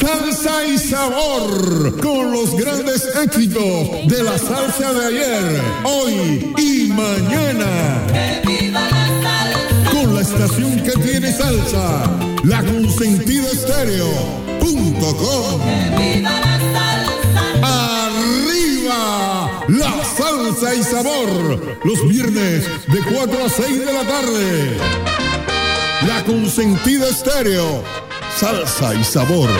Salsa y sabor con los grandes éxitos de la salsa de ayer, hoy y mañana. Con la estación que tiene salsa, la consentida estéreo.com. ¡Arriba! La salsa y sabor, los viernes de 4 a 6 de la tarde. La consentida estéreo, salsa y sabor.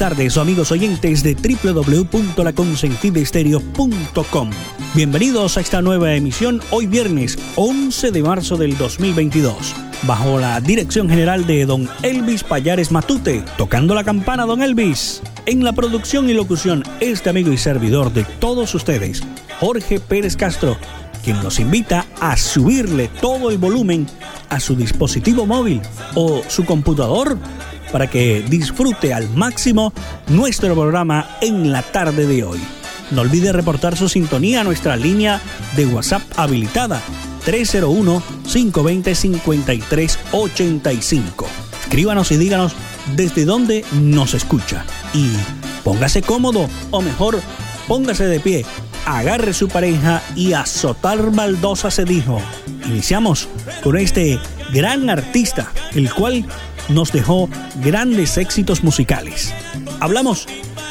Tardes, amigos oyentes de www.laconsentidestereo.com. Bienvenidos a esta nueva emisión hoy viernes 11 de marzo del 2022, bajo la dirección general de don Elvis Payares Matute, tocando la campana don Elvis. En la producción y locución, este amigo y servidor de todos ustedes, Jorge Pérez Castro, quien los invita a subirle todo el volumen a su dispositivo móvil o su computador para que disfrute al máximo nuestro programa en la tarde de hoy. No olvide reportar su sintonía a nuestra línea de WhatsApp habilitada 301-520-5385. Escríbanos y díganos desde dónde nos escucha. Y póngase cómodo, o mejor, póngase de pie, agarre su pareja y azotar baldosa se dijo. Iniciamos con este gran artista, el cual nos dejó grandes éxitos musicales. Hablamos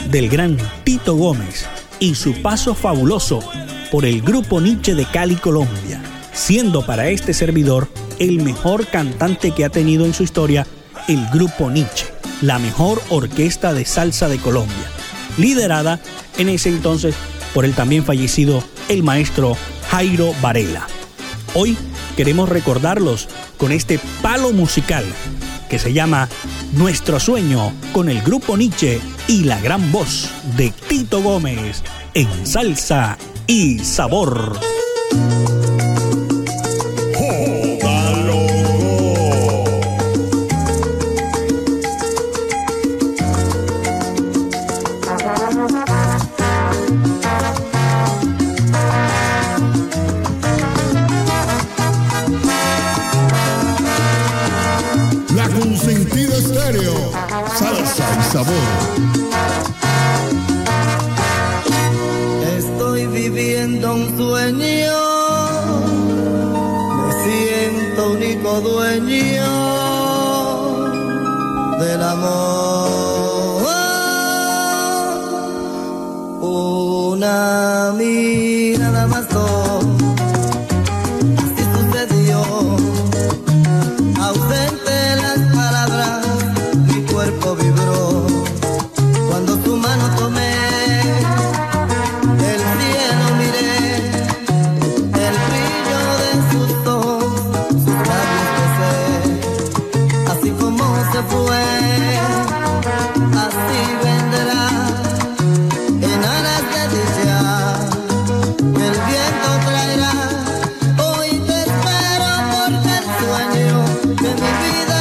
del gran Tito Gómez y su paso fabuloso por el grupo Nietzsche de Cali, Colombia, siendo para este servidor el mejor cantante que ha tenido en su historia el grupo Nietzsche, la mejor orquesta de salsa de Colombia, liderada en ese entonces por el también fallecido el maestro Jairo Varela. Hoy queremos recordarlos con este palo musical que se llama Nuestro Sueño con el grupo Nietzsche y la gran voz de Tito Gómez en salsa y sabor. La consentida estéreo,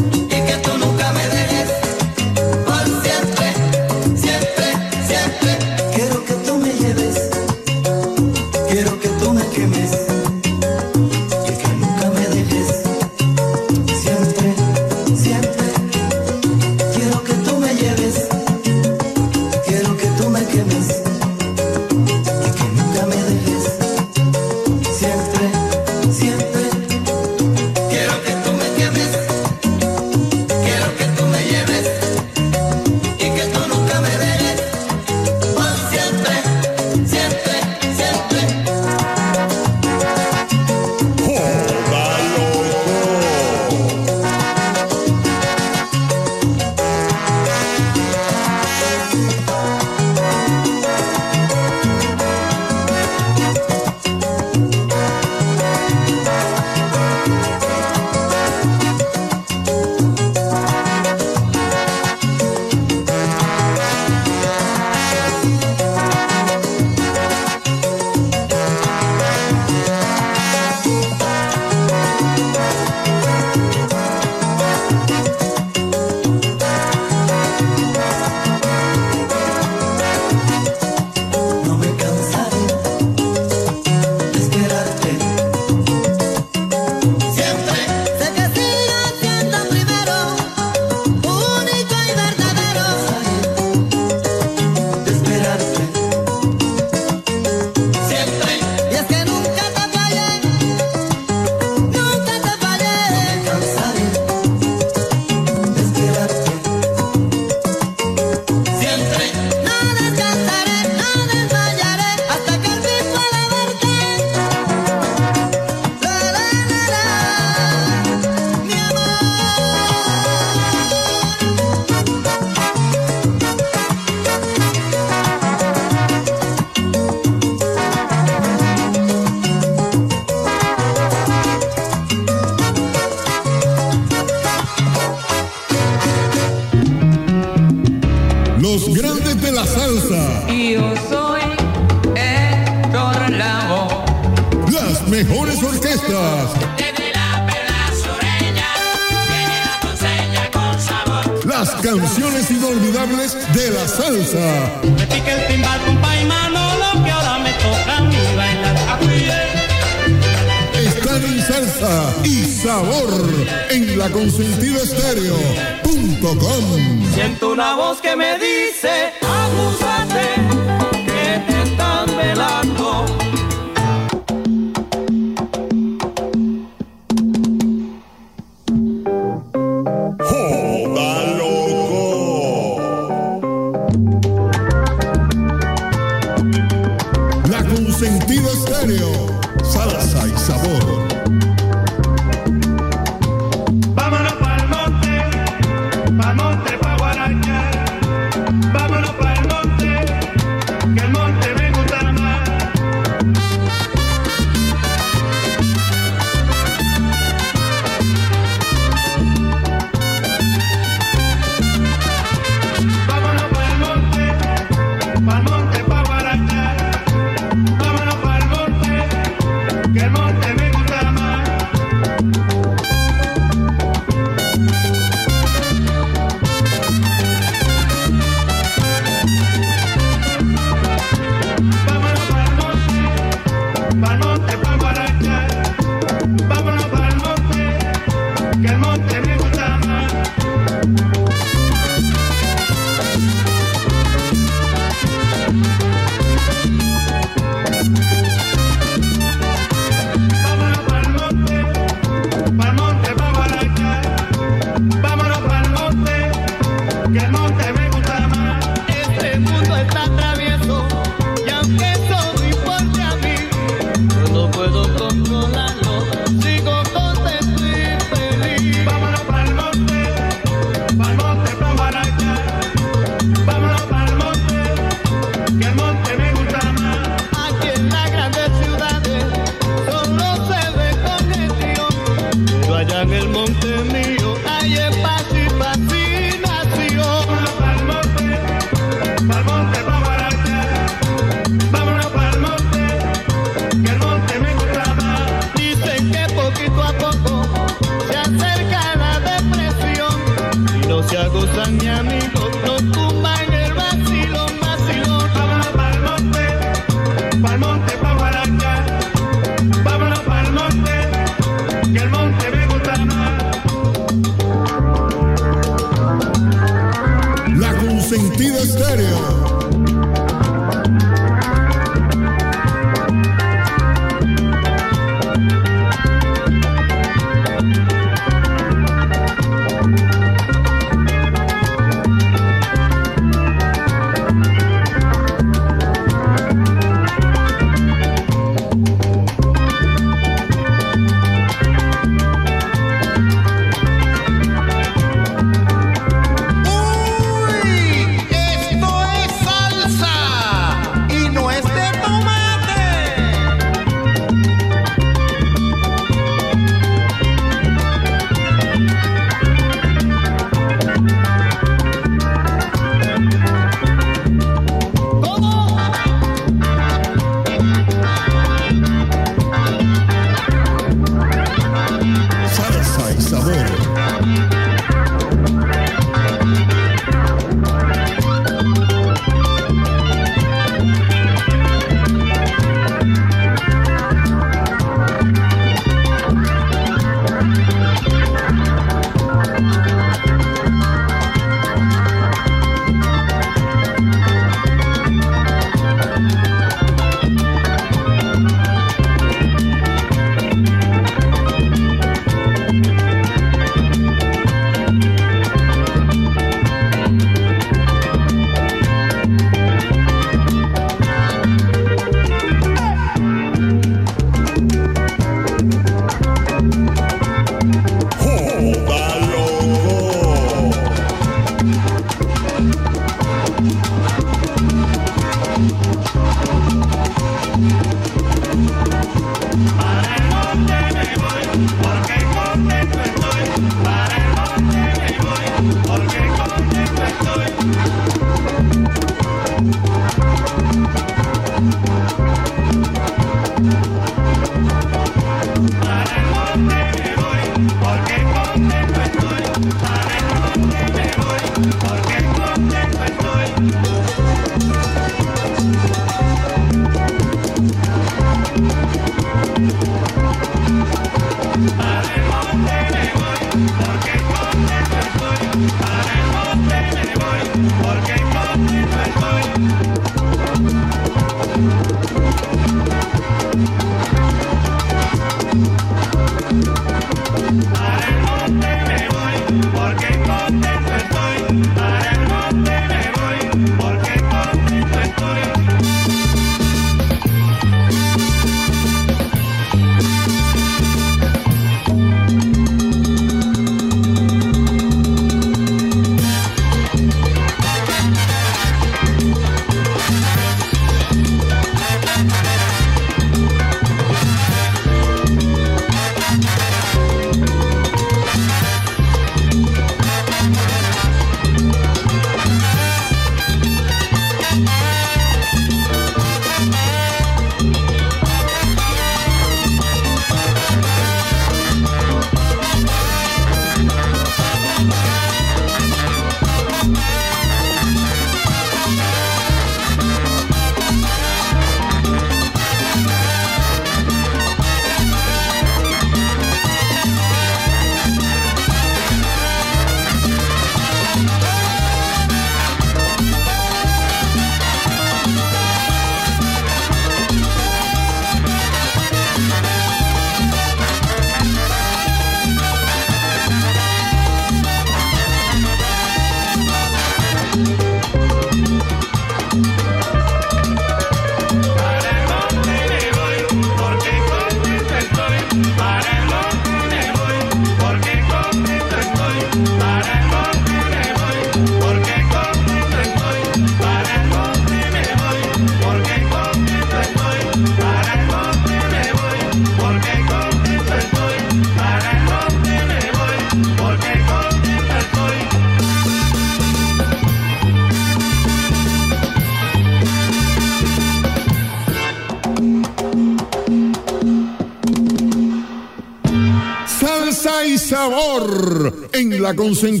sabor en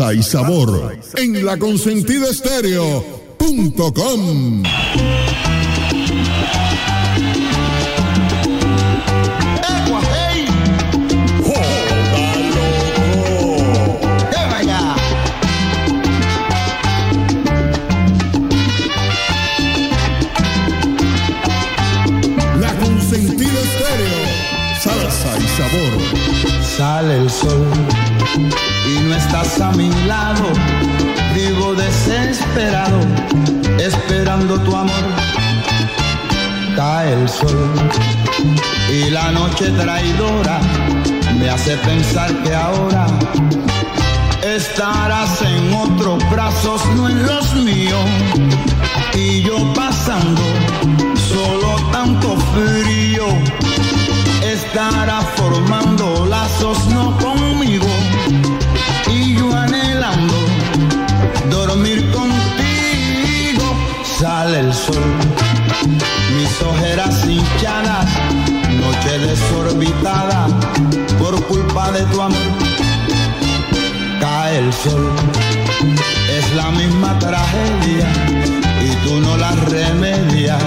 Salsa y sabor. En la consentida estéreo.com. Salsa y sabor. Sale el sol no estás a mi lado. Vivo desesperado, esperando tu amor. Cae el sol y la noche traidora me hace pensar que ahora estarás en otros brazos, no en los míos. Y yo pasando solo tanto frío estará formando es la misma tragedia y tú no la remedias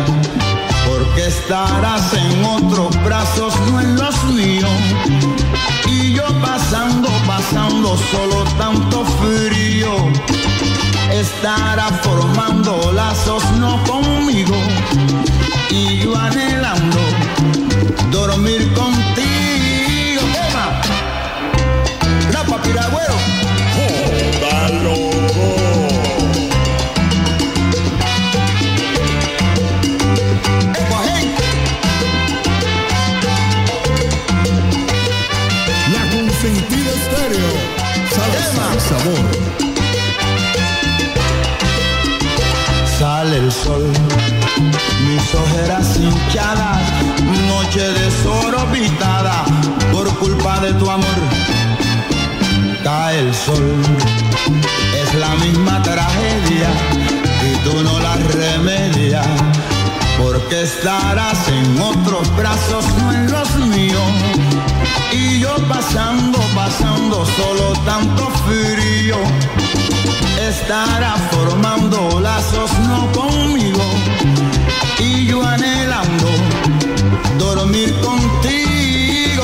porque estarás en otros brazos, no en los míos. Y yo pasando, pasando solo tanto frío, estará formando lazos no conmigo. Y yo anhelando dormir contigo. Noche desorbitada por culpa de tu amor. Cae el sol, es la misma tragedia y tú no la remedias. Porque estarás en otros brazos, no en los míos. Y yo pasando, pasando solo tanto frío estará formando lazos no conmigo y yo anhelando dormir contigo.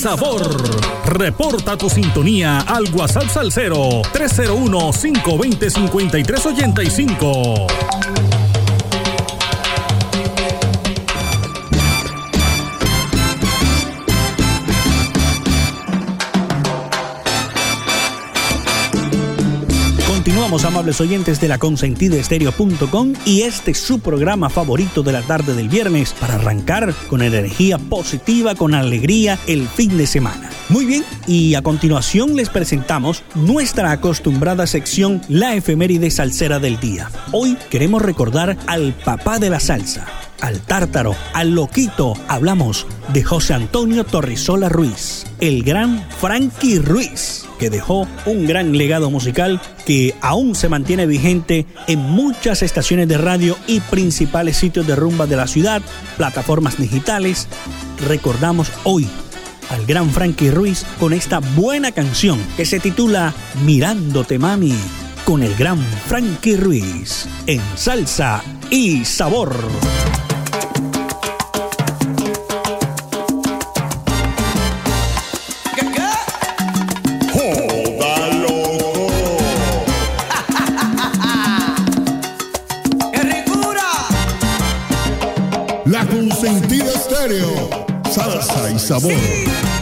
sabor. Reporta tu sintonía al WhatsApp Salsero 301-520-5385. Amables oyentes de la consentidaestereo.com y este es su programa favorito de la tarde del viernes para arrancar con energía positiva, con alegría el fin de semana. Muy bien, y a continuación les presentamos nuestra acostumbrada sección La efeméride salsera del día. Hoy queremos recordar al papá de la salsa, al tártaro, al loquito, hablamos de José Antonio Torrisola Ruiz, el gran Frankie Ruiz, que dejó un gran legado musical que aún se mantiene vigente en muchas estaciones de radio y principales sitios de rumba de la ciudad, plataformas digitales. Recordamos hoy al gran Frankie Ruiz con esta buena canción que se titula Mirándote Mami con el gran Frankie Ruiz en salsa y sabor. Salsa y sabor.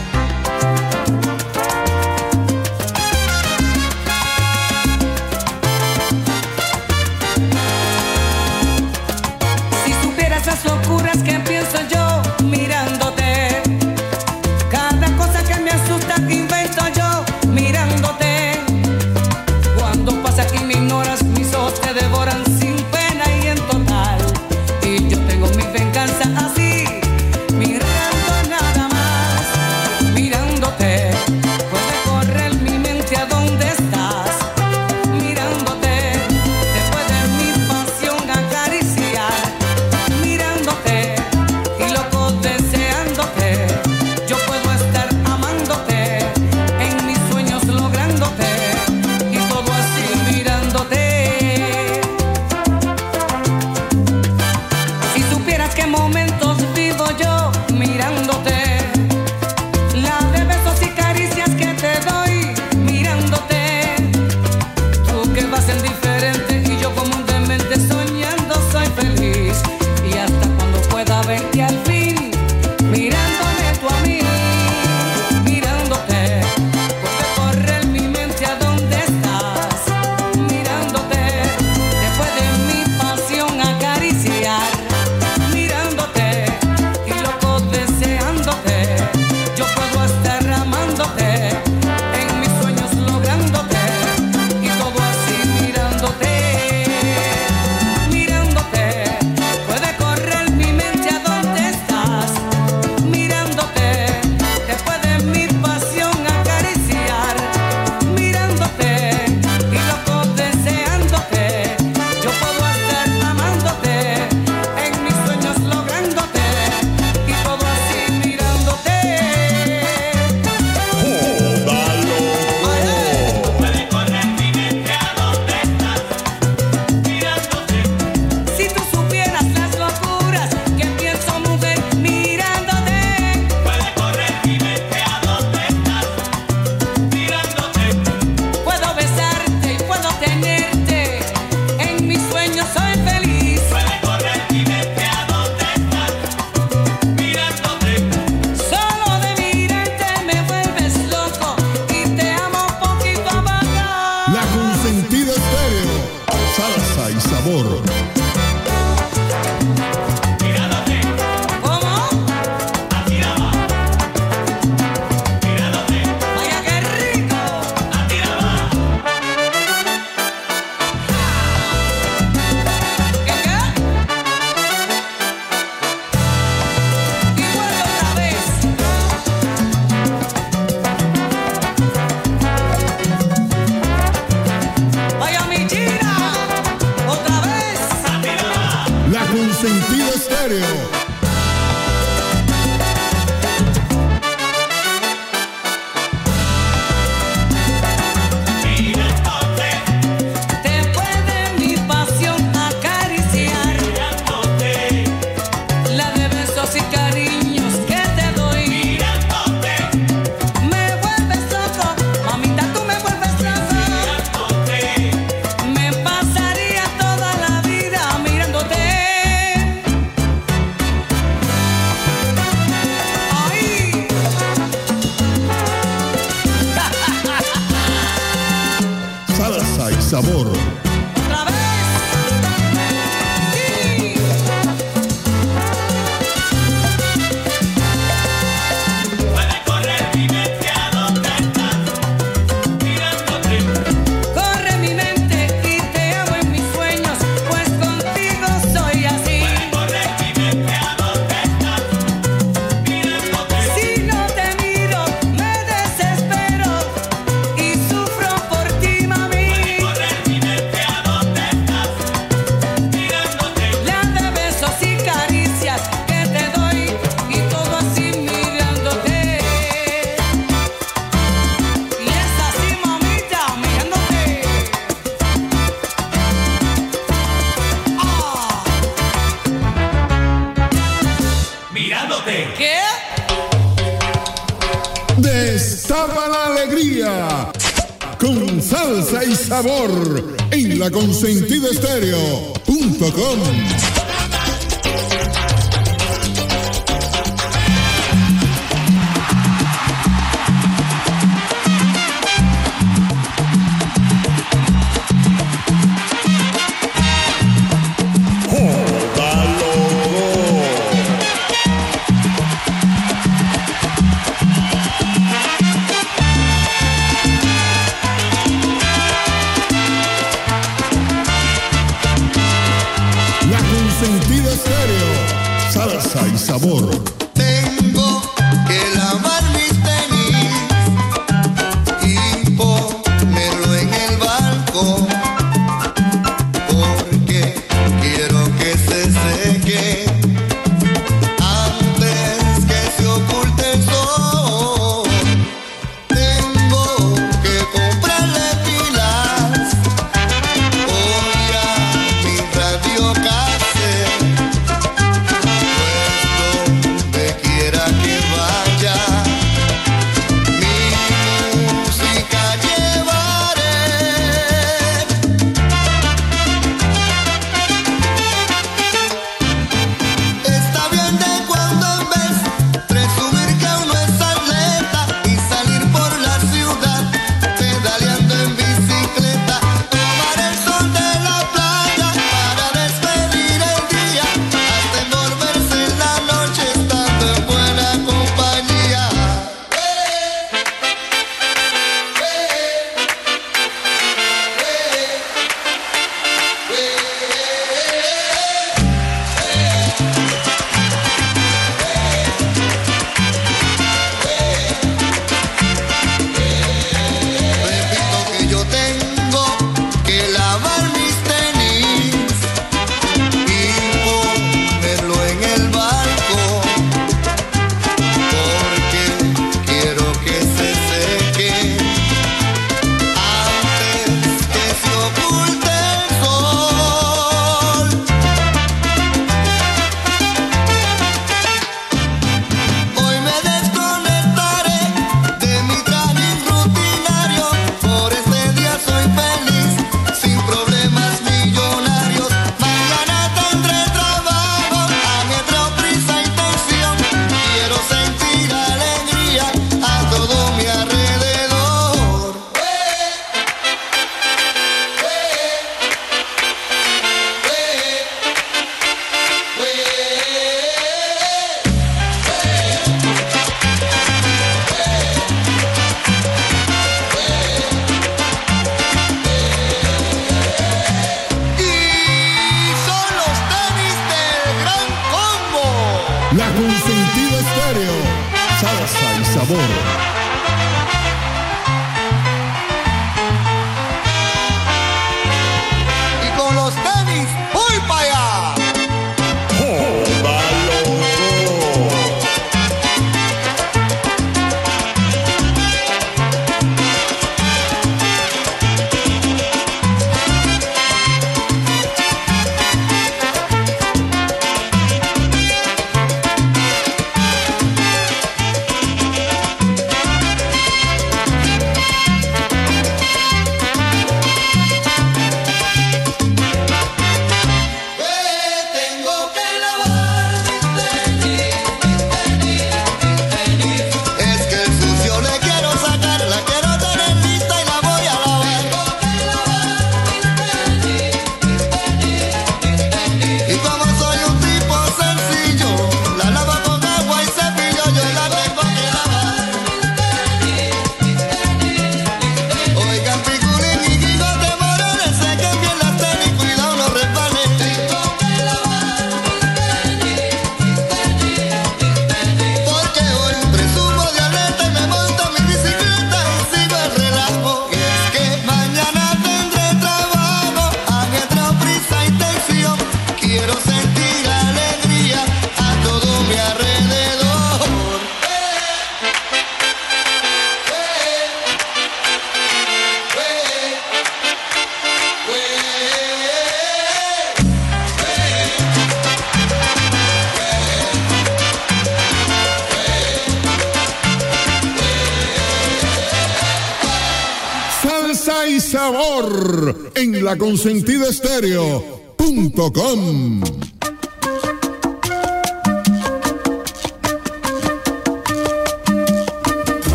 Consentida estéreo.com.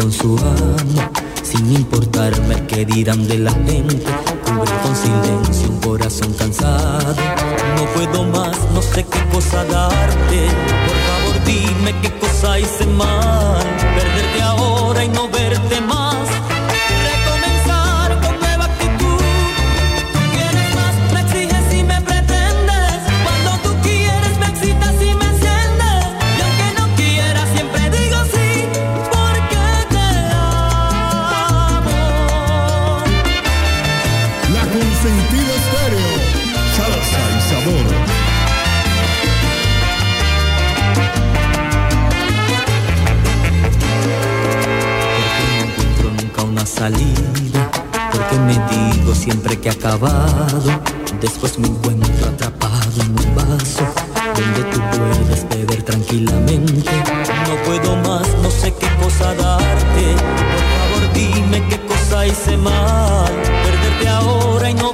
con su amo, sin importarme el que dirán de la gente. Cubre con silencio un corazón cansado. No puedo más, no sé qué cosa darte. Por favor, dime qué cosa hice mal. Perderte ahora y no verte más Siempre que he acabado, después me encuentro atrapado en un vaso donde tú puedes beber tranquilamente. No puedo más, no sé qué cosa darte. Por favor, dime qué cosa hice mal. Perderte ahora y no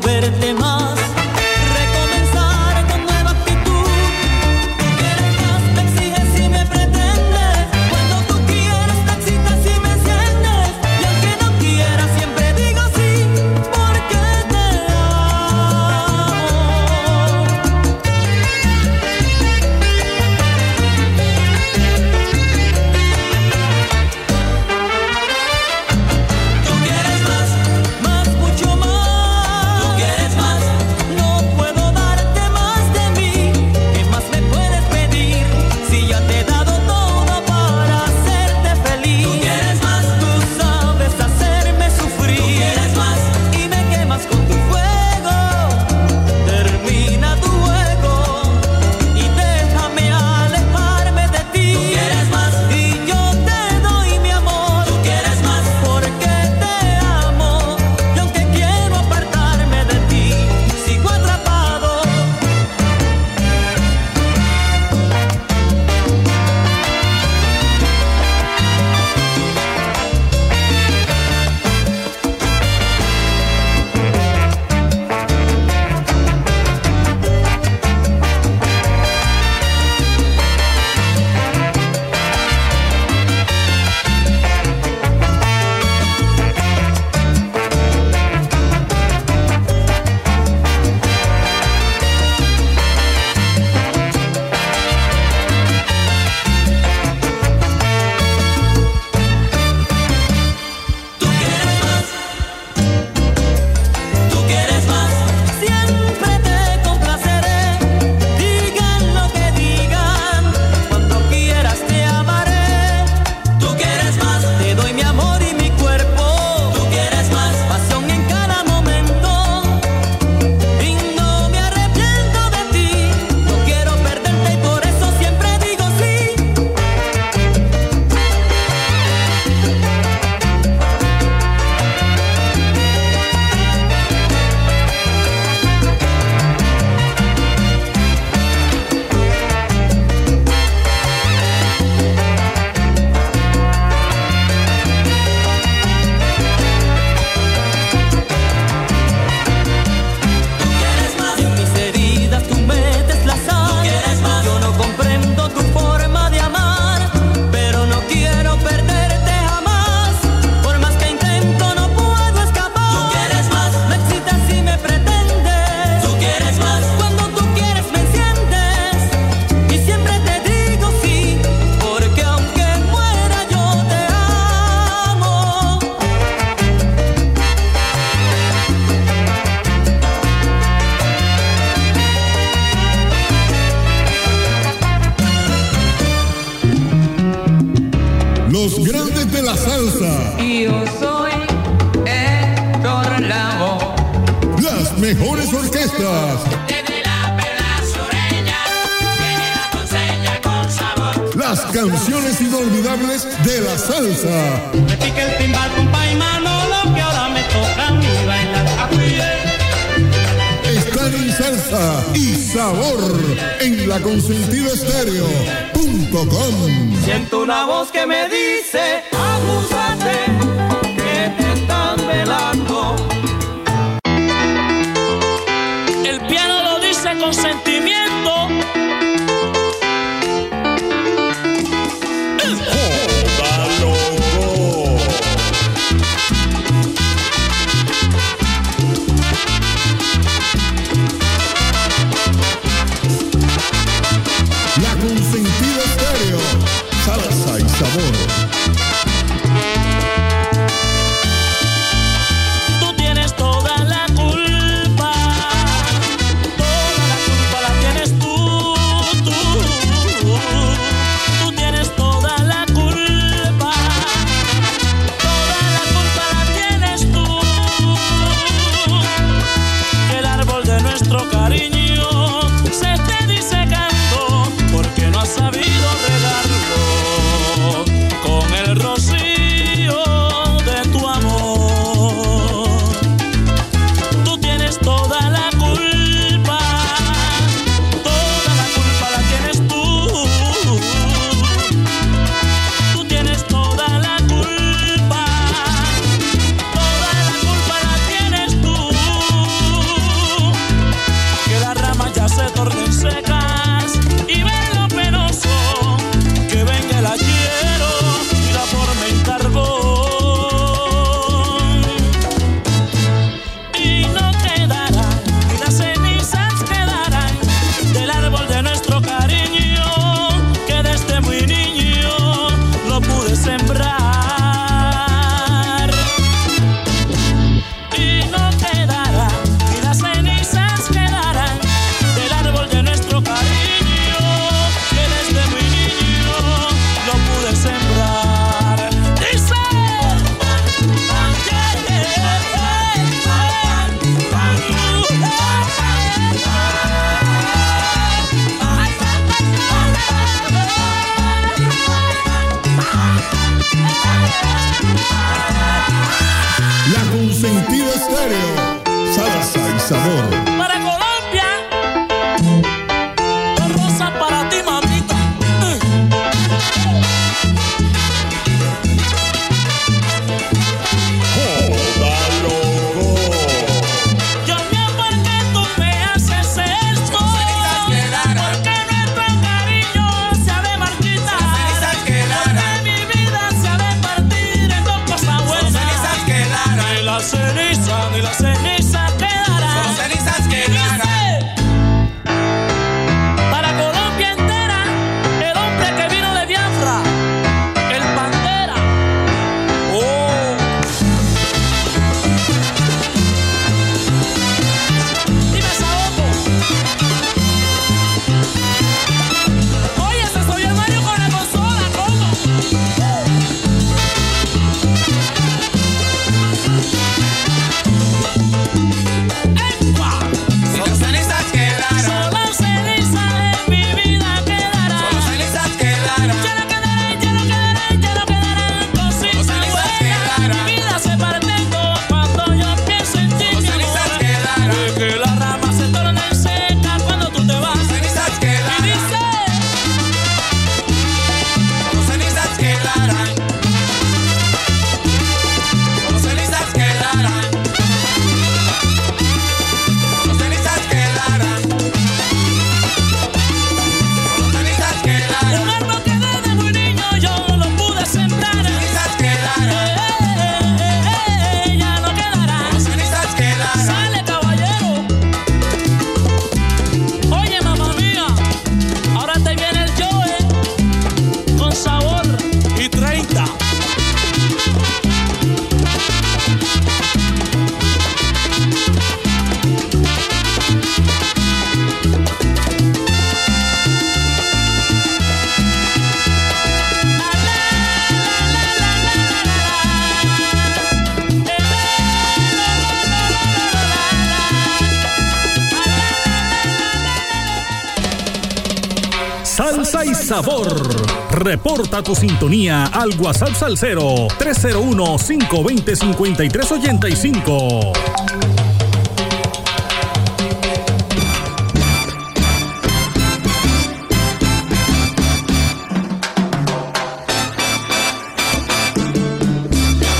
Reporta tu sintonía al WhatsApp Salcero 301-520-5385.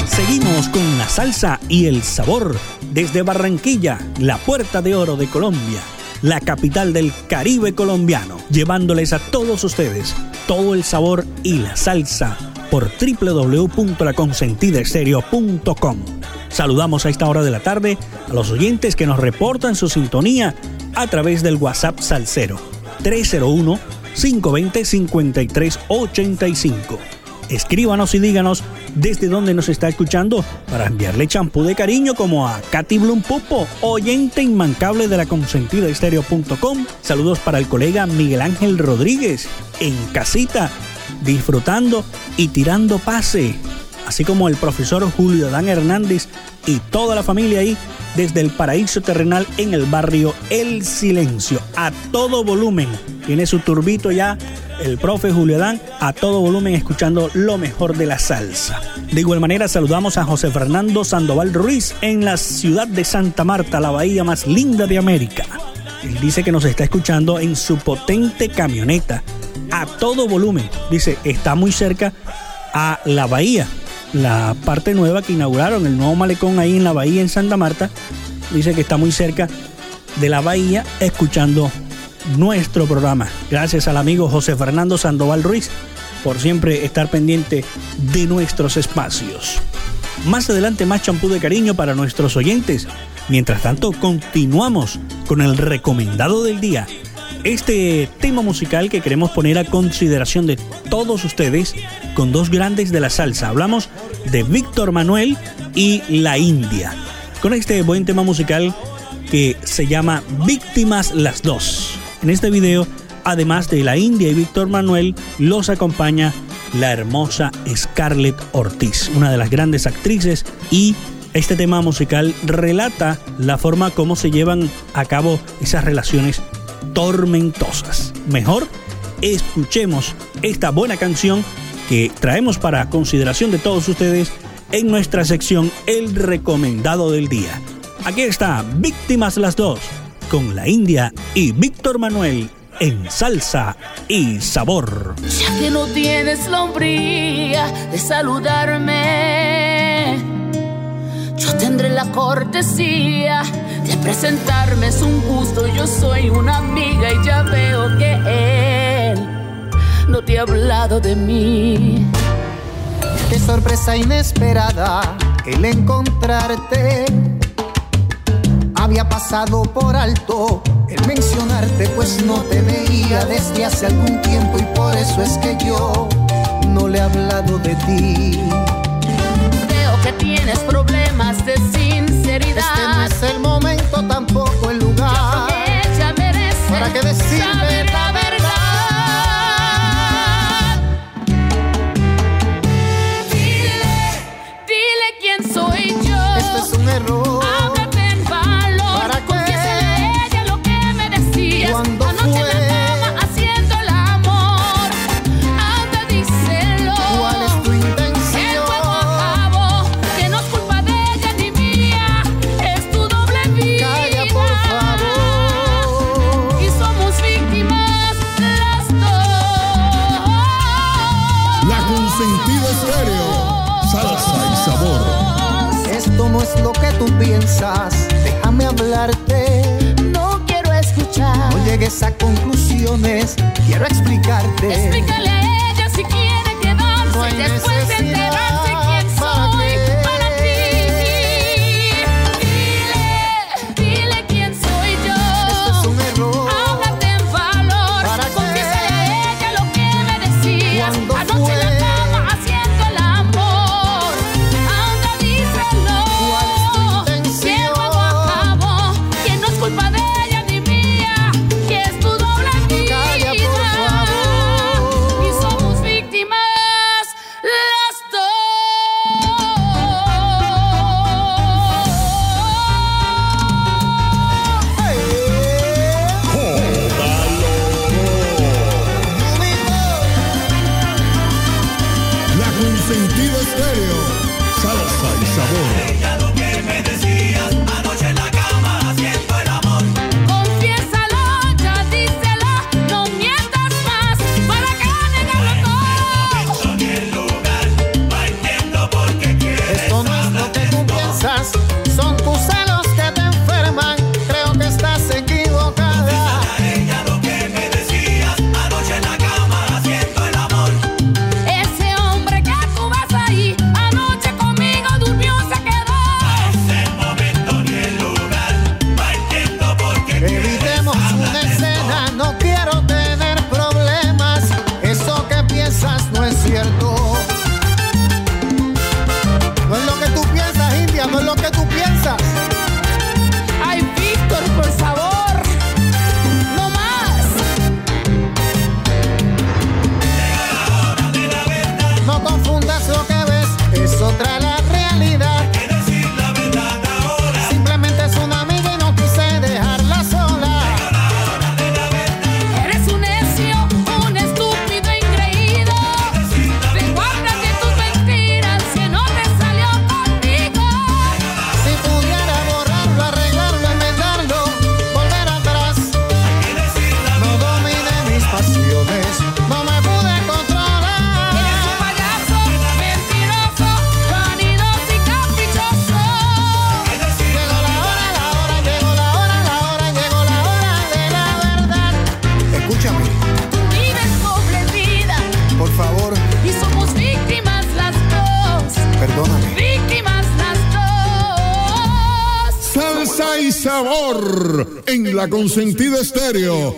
Seguimos con la salsa y el sabor desde Barranquilla, la puerta de oro de Colombia la capital del Caribe colombiano, llevándoles a todos ustedes todo el sabor y la salsa por www.laconsentidaestereo.com. Saludamos a esta hora de la tarde a los oyentes que nos reportan su sintonía a través del WhatsApp Salcero 301 520 5385. Escríbanos y díganos desde dónde nos está escuchando para enviarle champú de cariño como a Katy Blum Pupo, oyente inmancable de la consentida. Saludos para el colega Miguel Ángel Rodríguez en casita, disfrutando y tirando pase. Así como el profesor Julio Dan Hernández y toda la familia ahí desde el paraíso terrenal en el barrio El Silencio. A todo volumen. Tiene su turbito ya el profe Julio Dan a todo volumen escuchando lo mejor de la salsa. De igual manera saludamos a José Fernando Sandoval Ruiz en la ciudad de Santa Marta, la bahía más linda de América. Él dice que nos está escuchando en su potente camioneta a todo volumen. Dice, está muy cerca a la bahía, la parte nueva que inauguraron, el nuevo malecón ahí en la bahía en Santa Marta. Dice que está muy cerca de la bahía escuchando nuestro programa. Gracias al amigo José Fernando Sandoval Ruiz por siempre estar pendiente de nuestros espacios. Más adelante más champú de cariño para nuestros oyentes. Mientras tanto, continuamos con el recomendado del día. Este tema musical que queremos poner a consideración de todos ustedes con dos grandes de la salsa. Hablamos de Víctor Manuel y La India. Con este buen tema musical que se llama Víctimas las dos. En este video, además de la India y Víctor Manuel, los acompaña la hermosa Scarlett Ortiz, una de las grandes actrices y este tema musical relata la forma como se llevan a cabo esas relaciones tormentosas. Mejor escuchemos esta buena canción que traemos para consideración de todos ustedes en nuestra sección El recomendado del día. Aquí está, Víctimas las dos, con la India y Víctor Manuel en salsa y sabor. Ya que no tienes la hombría de saludarme, yo tendré la cortesía de presentarme. Es un gusto, yo soy una amiga y ya veo que él no te ha hablado de mí. Qué sorpresa inesperada el encontrarte. Había pasado por alto el mencionarte, pues no te veía desde hace algún tiempo y por eso es que yo no le he hablado de ti. Que tienes problemas de sinceridad. Este no es el momento, tampoco llegues a conclusiones. Quiero explicarte. Explícale a ella si quiere quedarse No después de enterarse sabor. La consentida estéreo.com.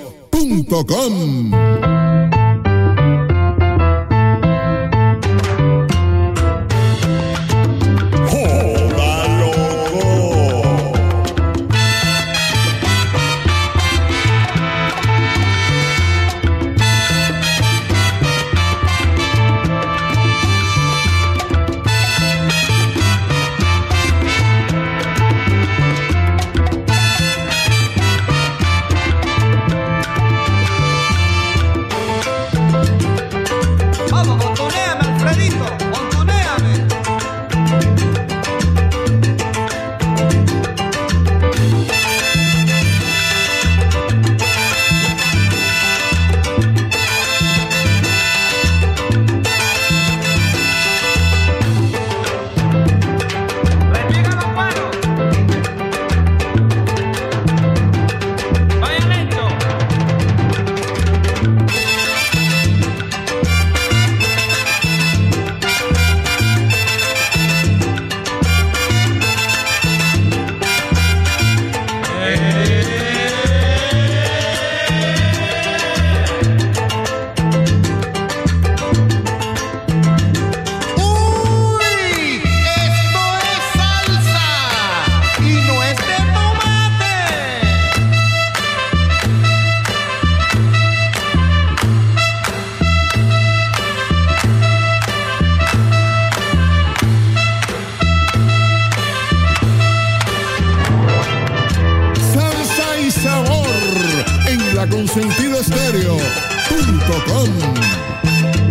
estéreo.com.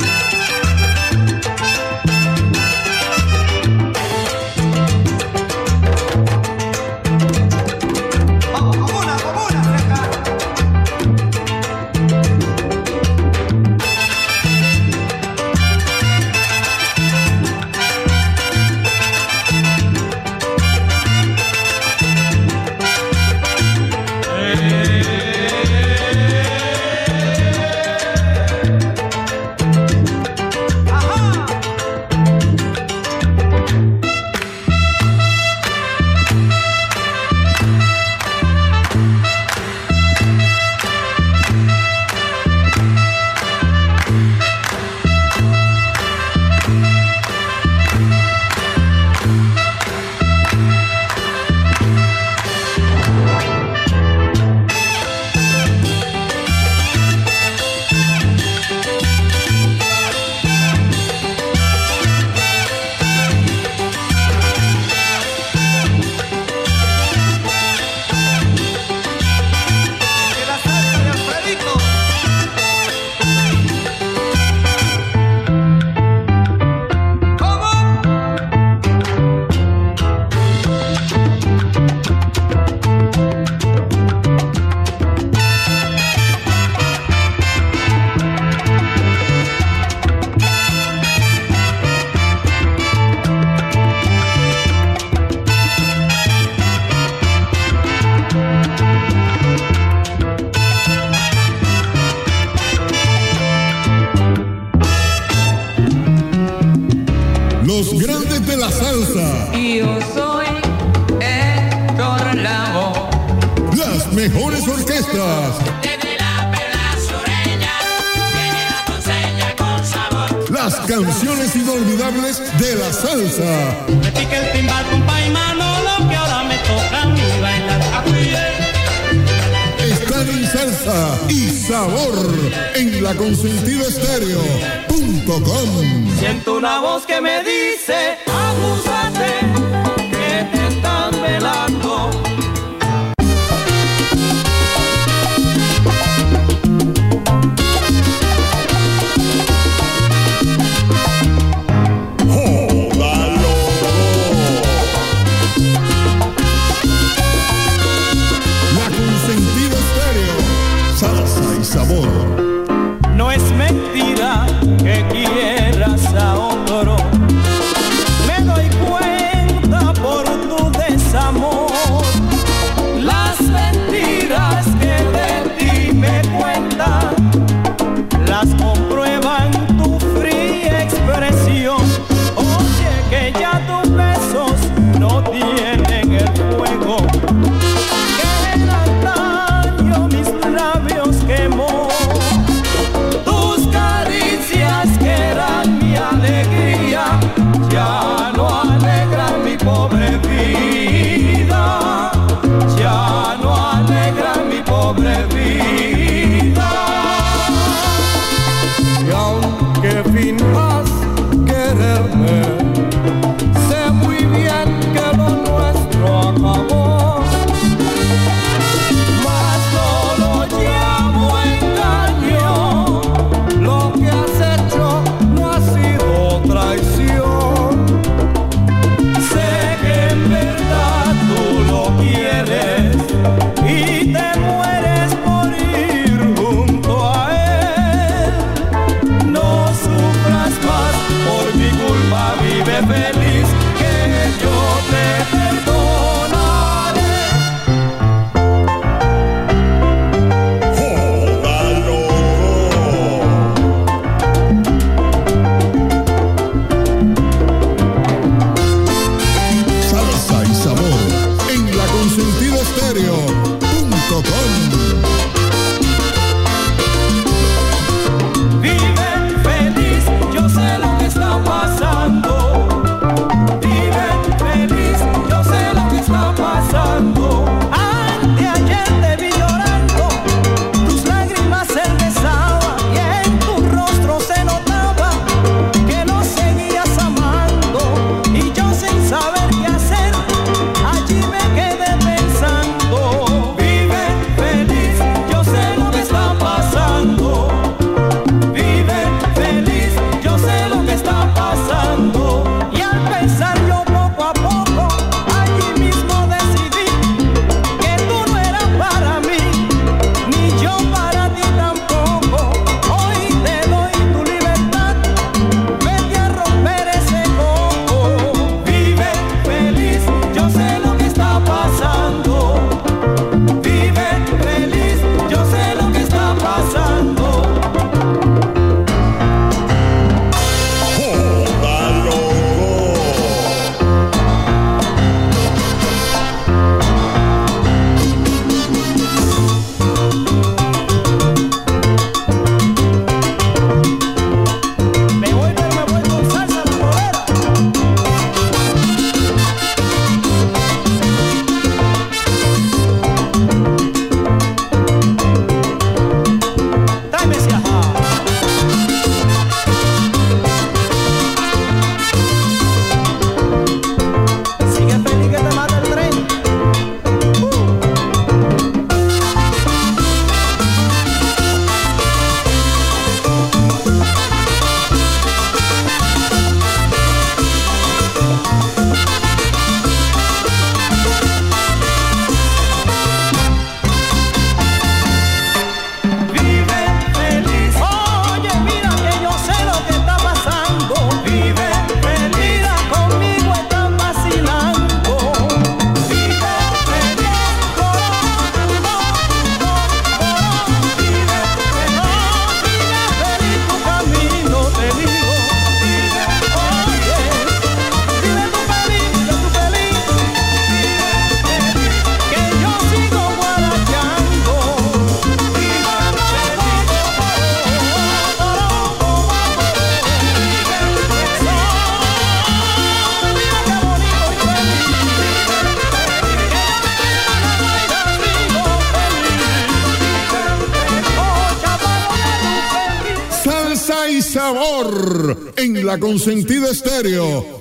y sabor en la consentida estéreo.com.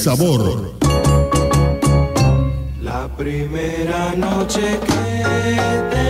sabor. La primera noche que te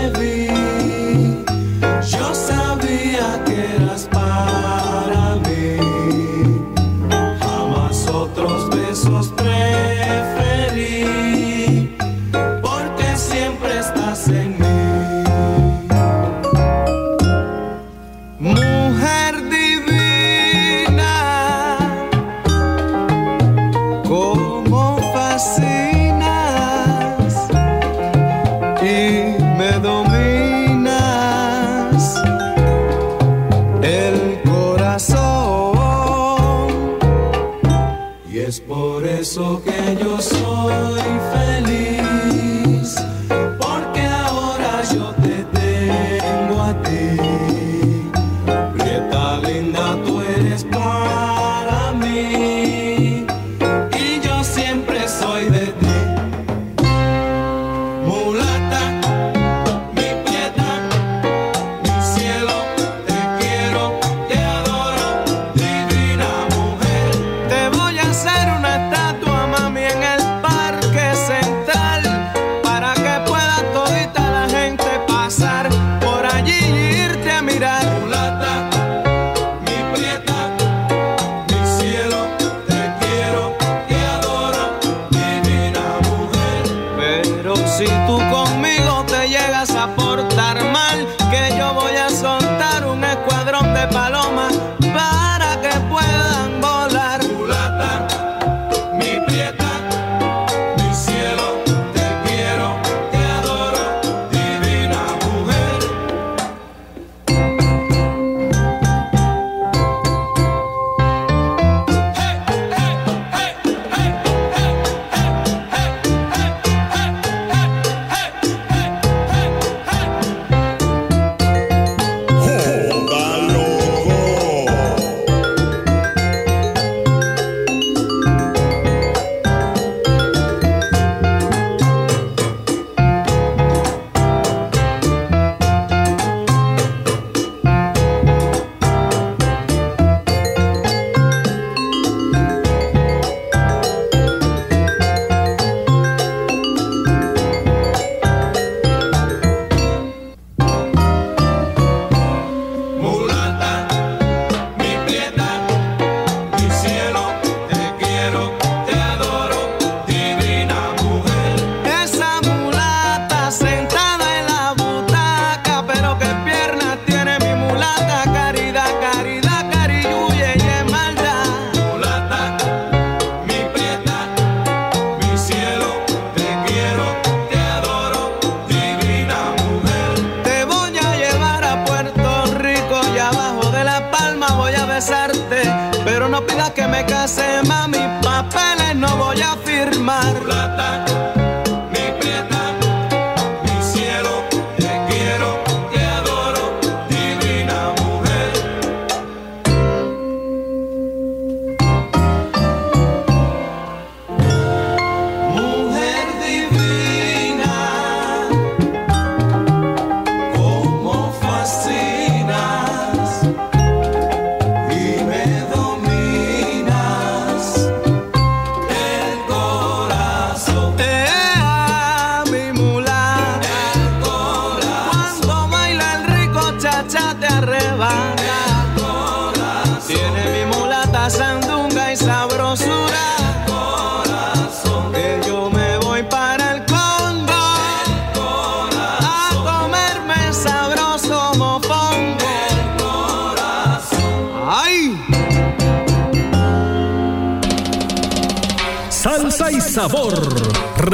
semana.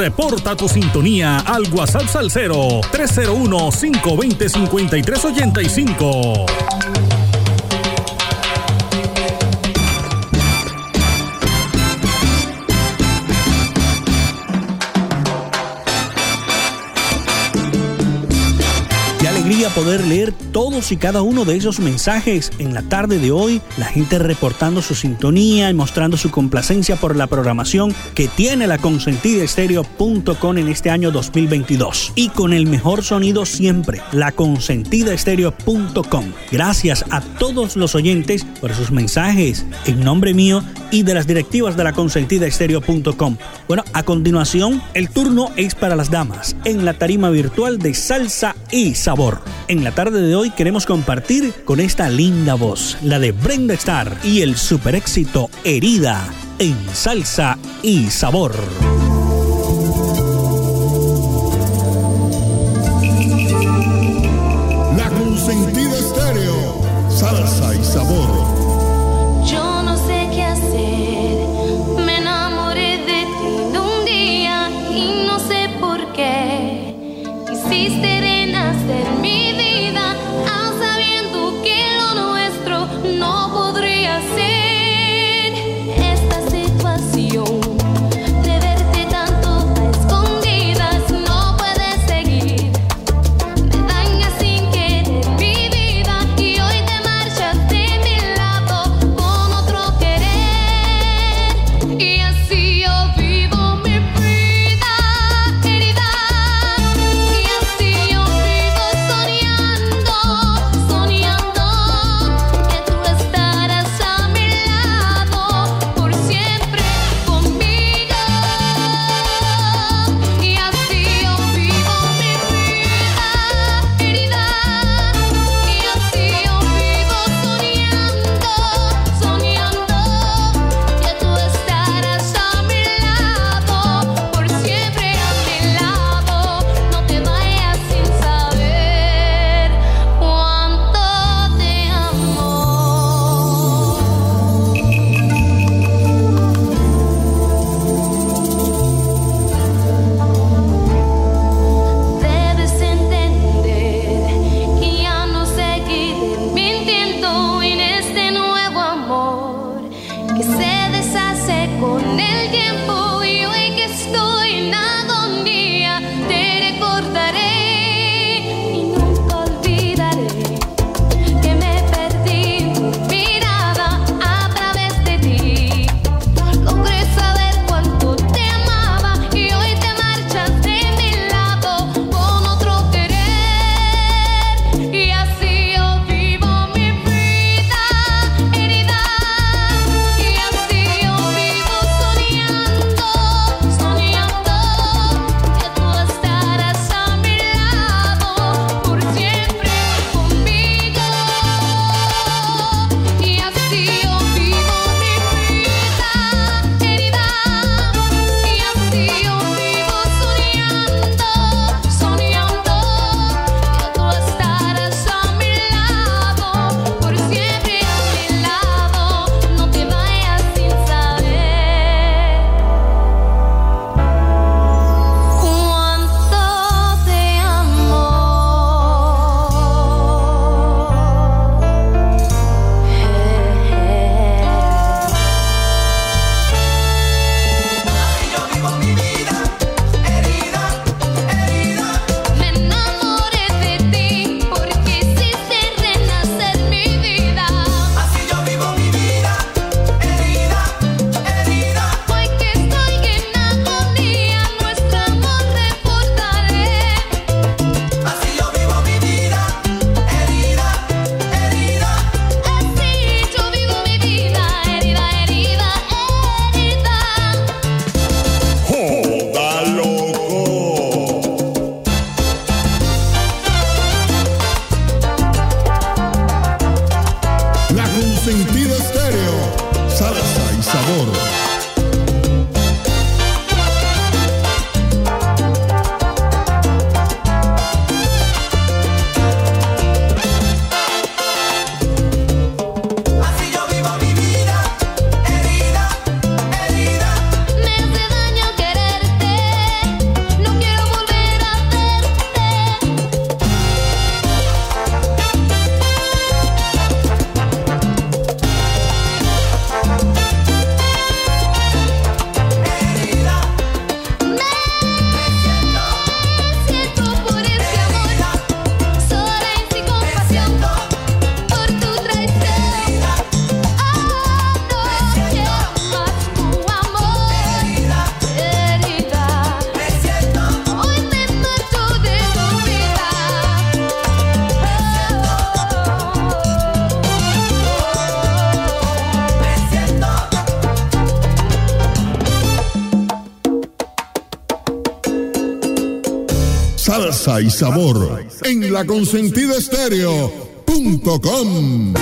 Reporta tu sintonía al WhatsApp Salcero 301 520 5385. Y cada uno de esos mensajes en la tarde de hoy. La gente reportando su sintonía y mostrando su complacencia por la programación que tiene la consentida estéreo.com en este año 2022. Y con el mejor sonido siempre, la consentida estéreo.com. Gracias a todos los oyentes por sus mensajes en nombre mío y de las directivas de la consentida estéreo.com. Bueno, a continuación, el turno es para las damas en la tarima virtual de salsa y sabor. En la tarde de hoy queremos compartir con esta linda voz, la de Brenda Starr y el super éxito Herida en salsa y sabor. y sabor en la consentida estéreo.com.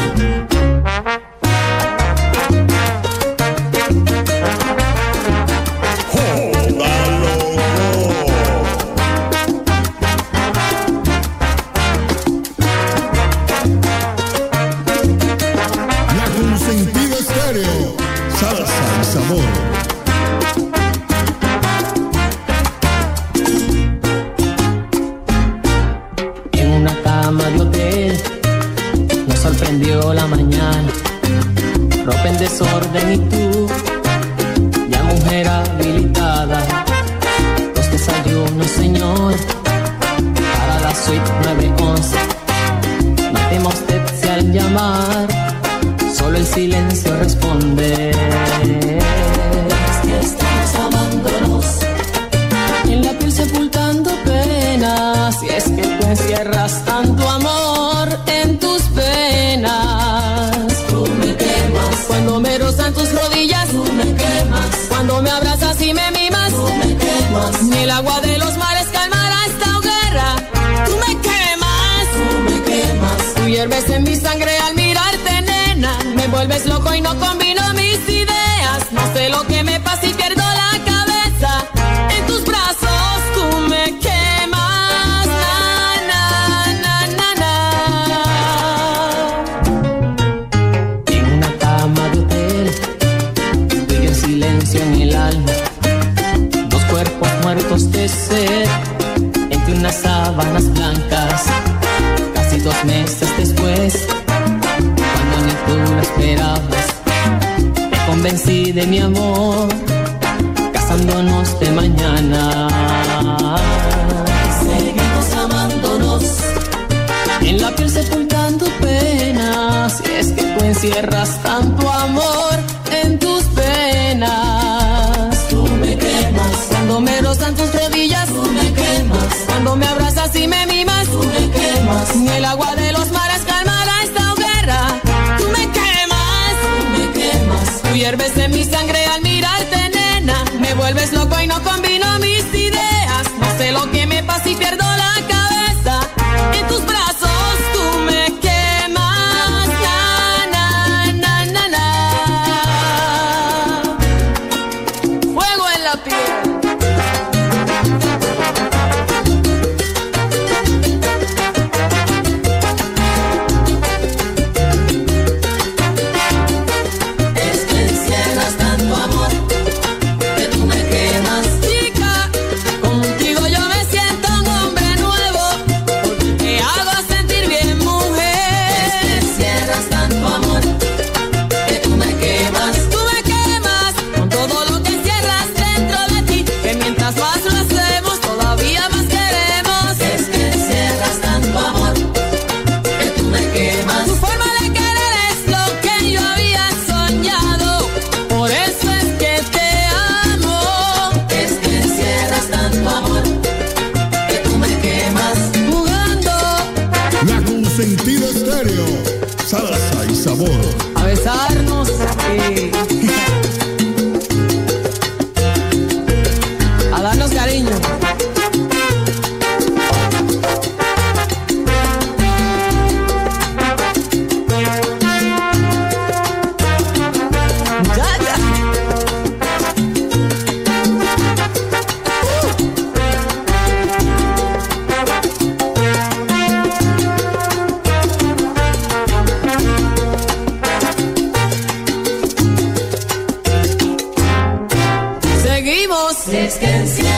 Can see.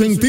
En la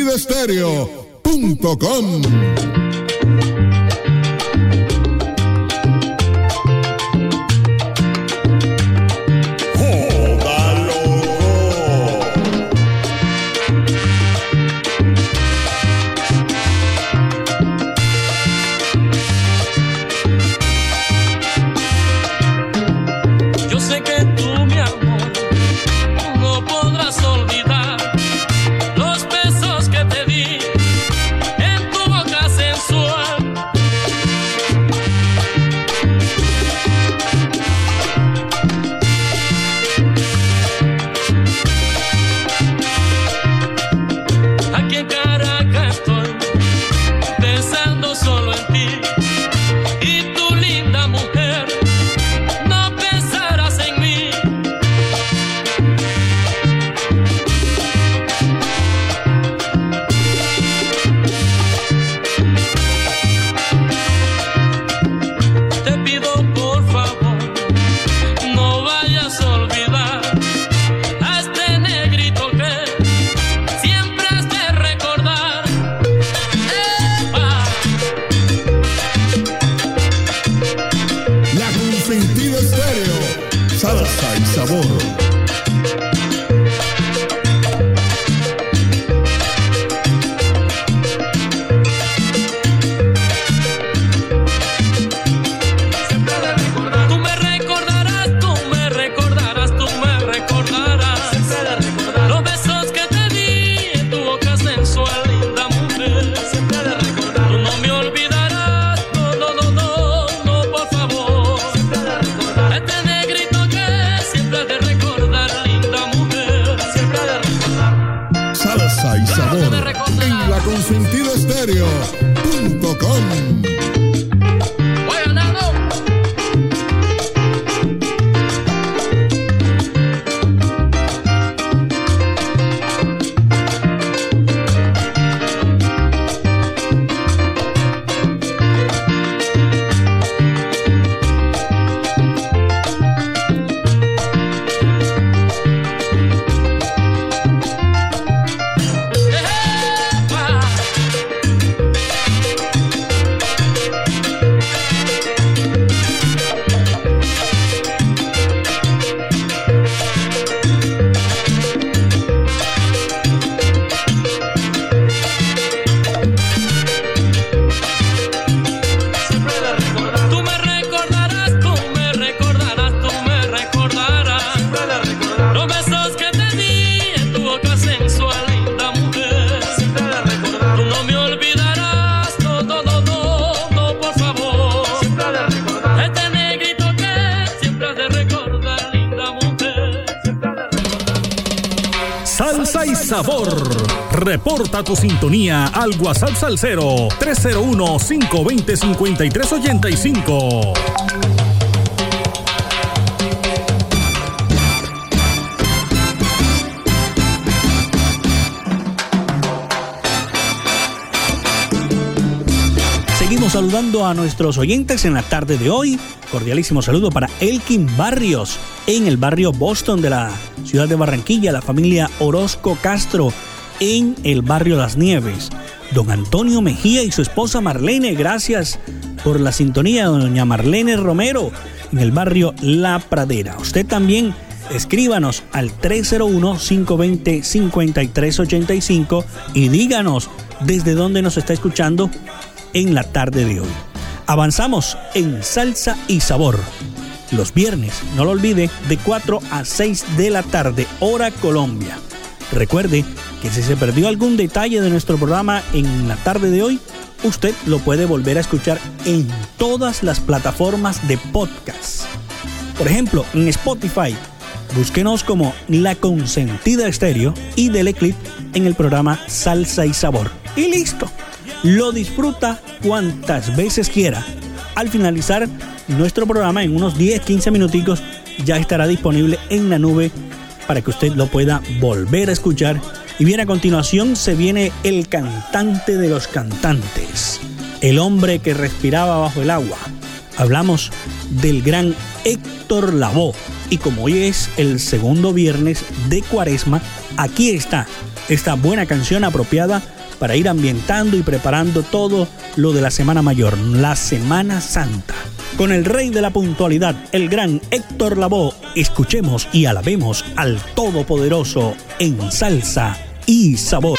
Reporta tu sintonía al WhatsApp Salsero 301-520-5385. Seguimos saludando a nuestros oyentes en la tarde de hoy. Cordialísimo saludo para Elkin Barrios en el barrio Boston de la ciudad de Barranquilla, la familia Orozco Castro en el barrio Las Nieves. Don Antonio Mejía y su esposa Marlene, gracias por la sintonía, doña Marlene Romero en el barrio La Pradera. Usted también escríbanos al 301-520-5385 y díganos desde dónde nos está escuchando en la tarde de hoy. Avanzamos en salsa y sabor. Los viernes, no lo olvide, de 4 a 6 de la tarde, hora Colombia. Recuerde que si se perdió algún detalle de nuestro programa en la tarde de hoy, usted lo puede volver a escuchar en todas las plataformas de podcast. Por ejemplo, en Spotify, búsquenos como La Consentida Estéreo y dele clic en el programa Salsa y Sabor. Y listo. Lo disfruta cuantas veces quiera. Al finalizar nuestro programa, en unos 10-15 minuticos, ya estará disponible en la nube para que usted lo pueda volver a escuchar. Y bien, a continuación se viene el cantante de los cantantes, el hombre que respiraba bajo el agua. Hablamos del gran Héctor Lavoe. Y como hoy es el segundo viernes de Cuaresma, aquí está esta buena canción apropiada para ir ambientando y preparando todo lo de la Semana Mayor, la Semana Santa. Con el rey de la puntualidad, el gran Héctor Lavoe, escuchemos y alabemos al Todopoderoso en salsa y sabor.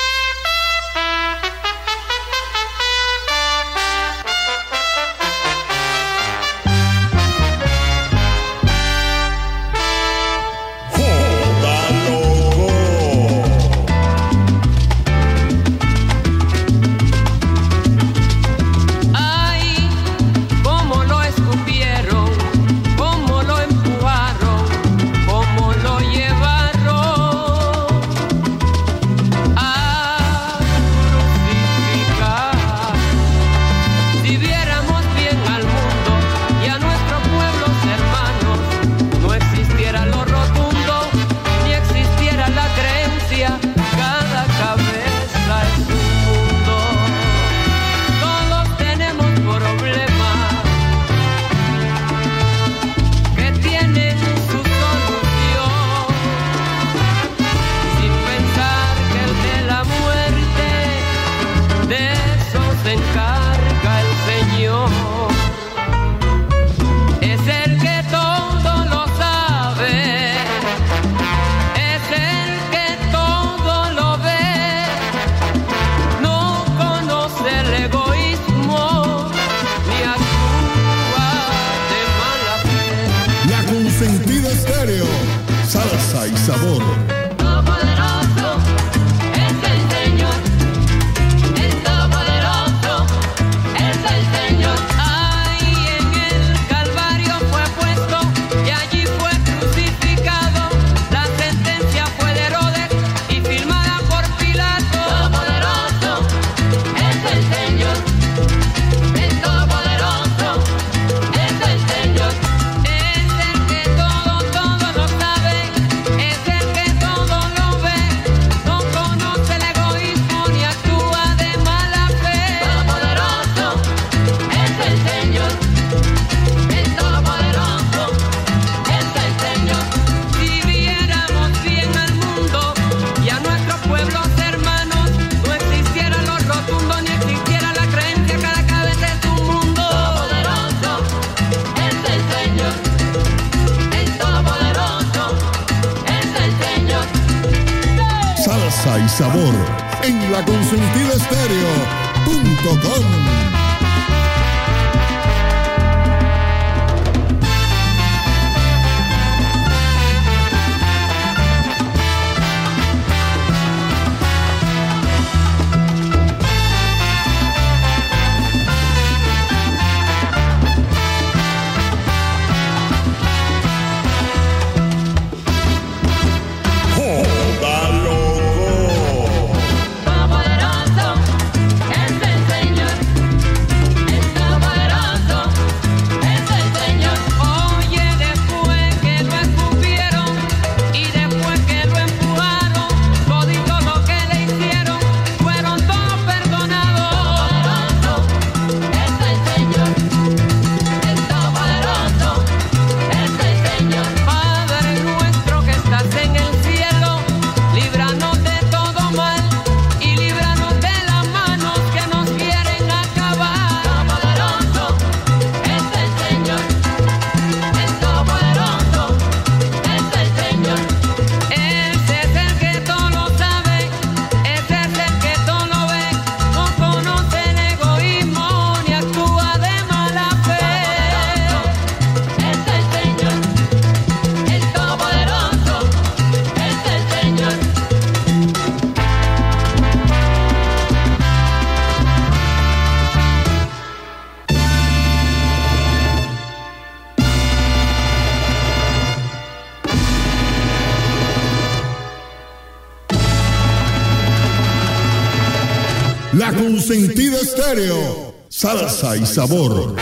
Salsa y sabor.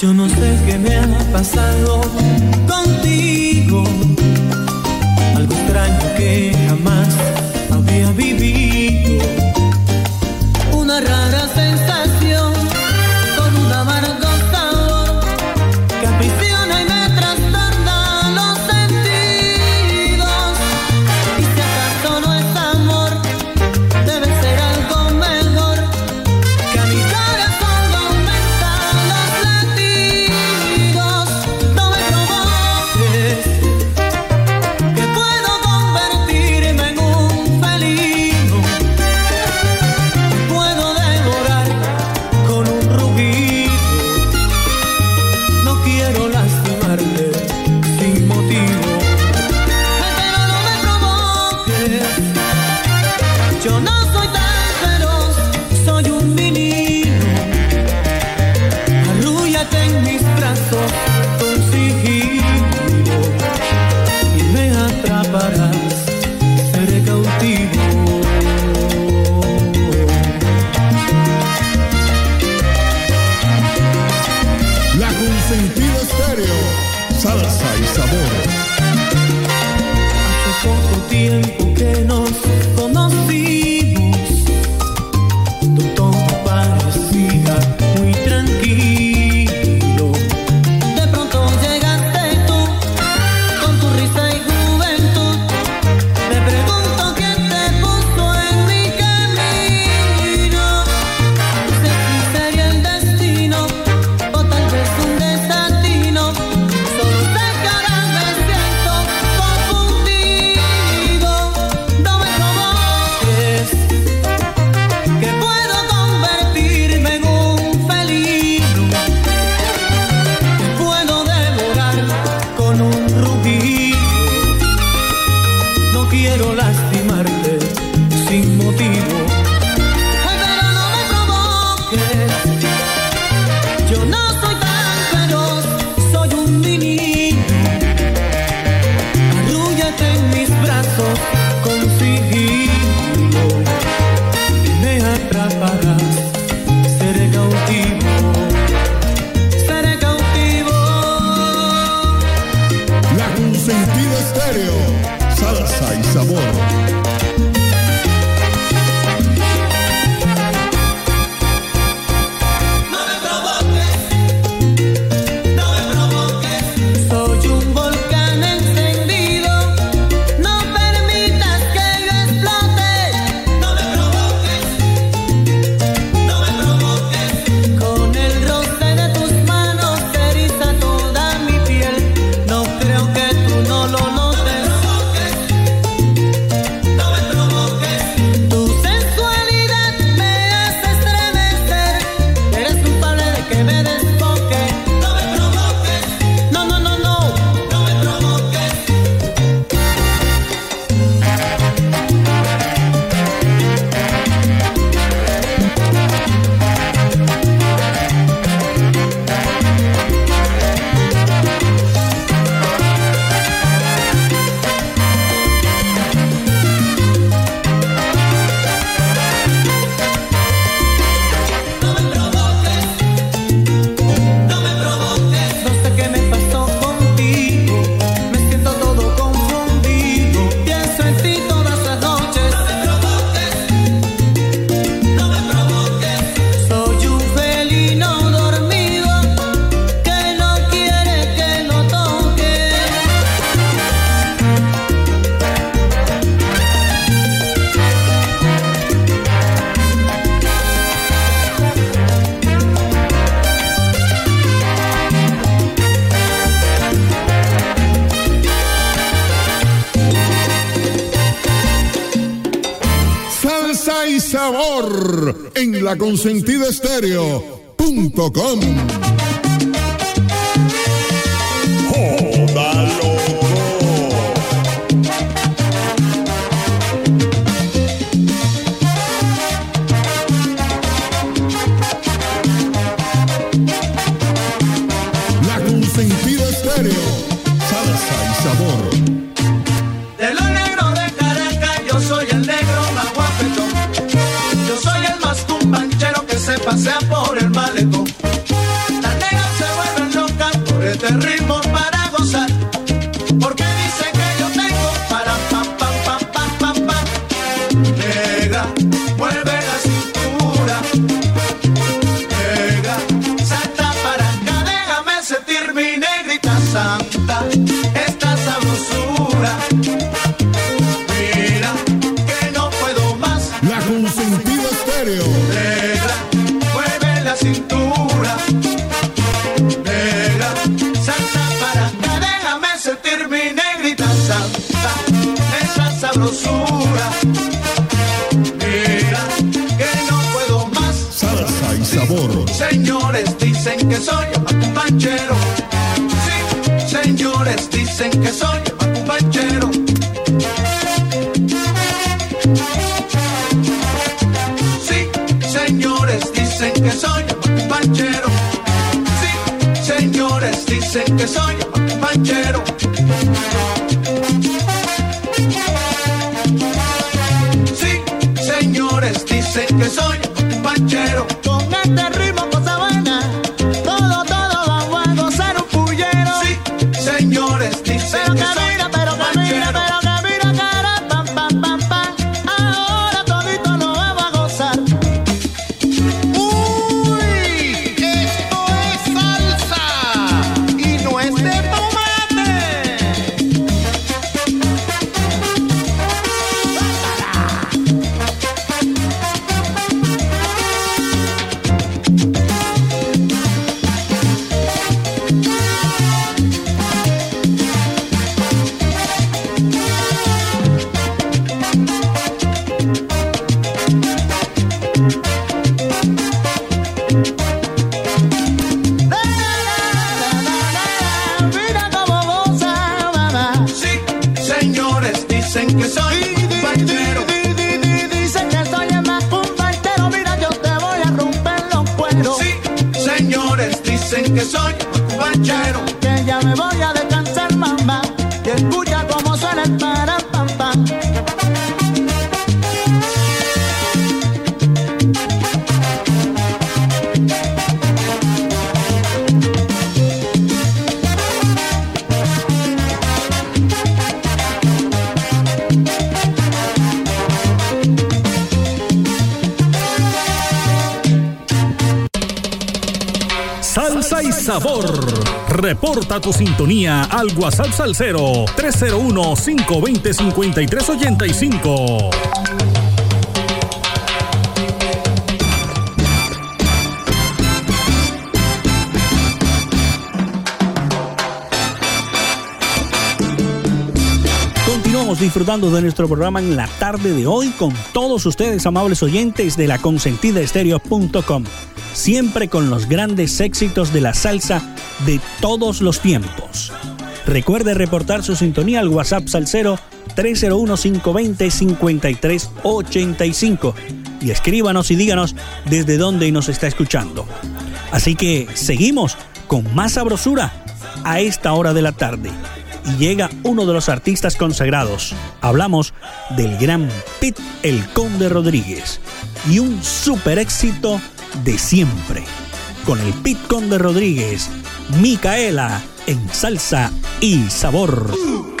Yo no sé qué me ha pasado contigo. para consentidestéreo.com. que soy un cubanchero. Que ya me voy a detener. Reporta tu sintonía al WhatsApp Salcero 301-520-5385. Continuamos disfrutando de nuestro programa en la tarde de hoy con todos ustedes, amables oyentes de la consentida siempre con los grandes éxitos de la salsa de todos los tiempos. Recuerde reportar su sintonía al WhatsApp Salcero 301-520-5385 y escríbanos y díganos desde dónde nos está escuchando. Así que seguimos con más sabrosura a esta hora de la tarde. Y llega uno de los artistas consagrados. Hablamos del gran Pit El Conde Rodríguez y un super éxito de siempre. Con el Pitcon de Rodríguez, Micaela en salsa y sabor.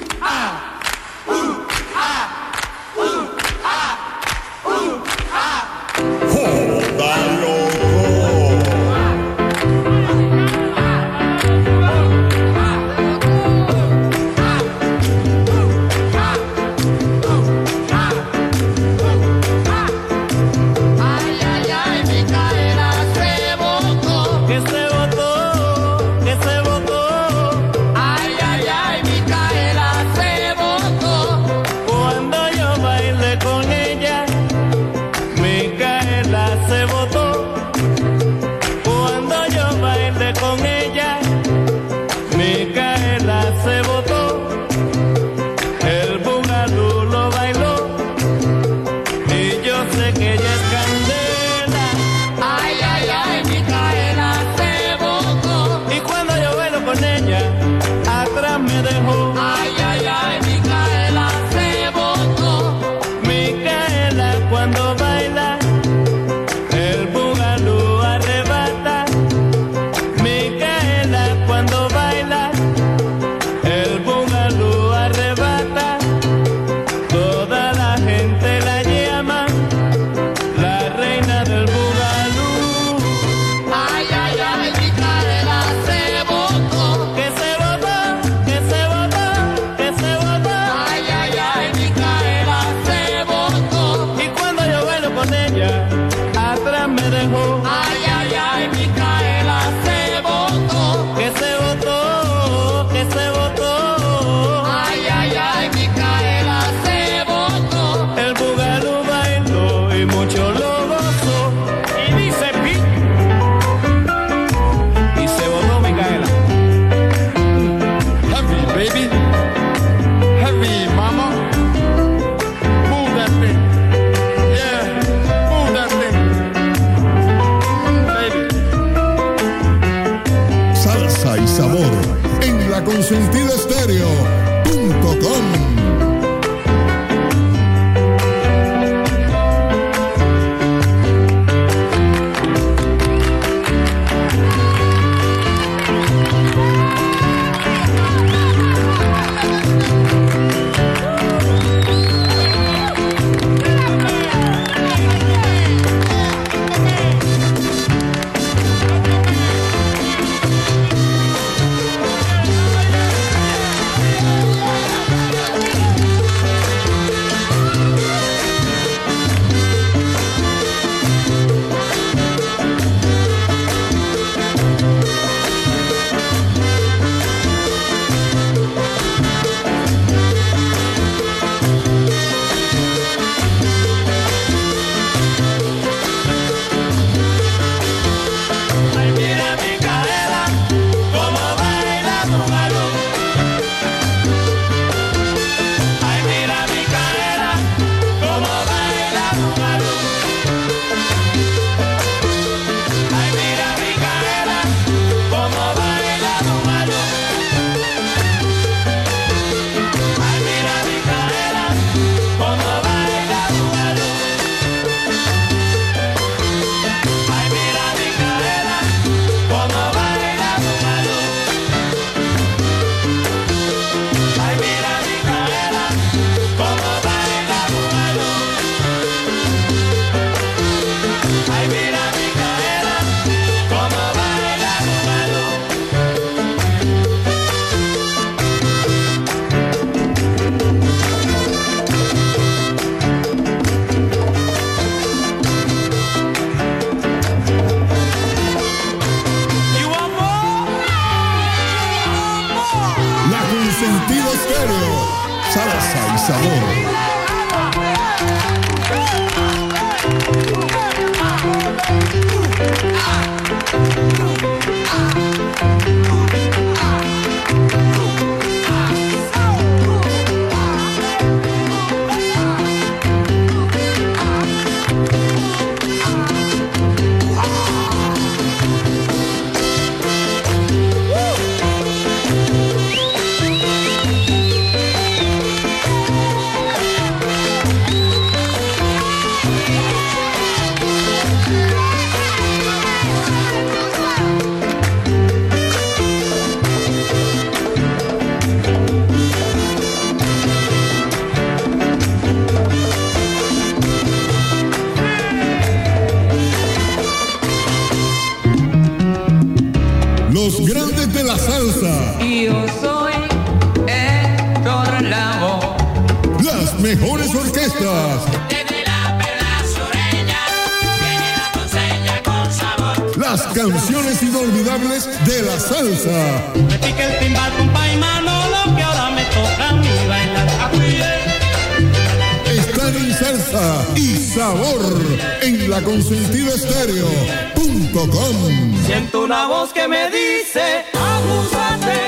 Siento una voz que me dice, abúsate,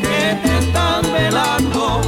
que te están velando.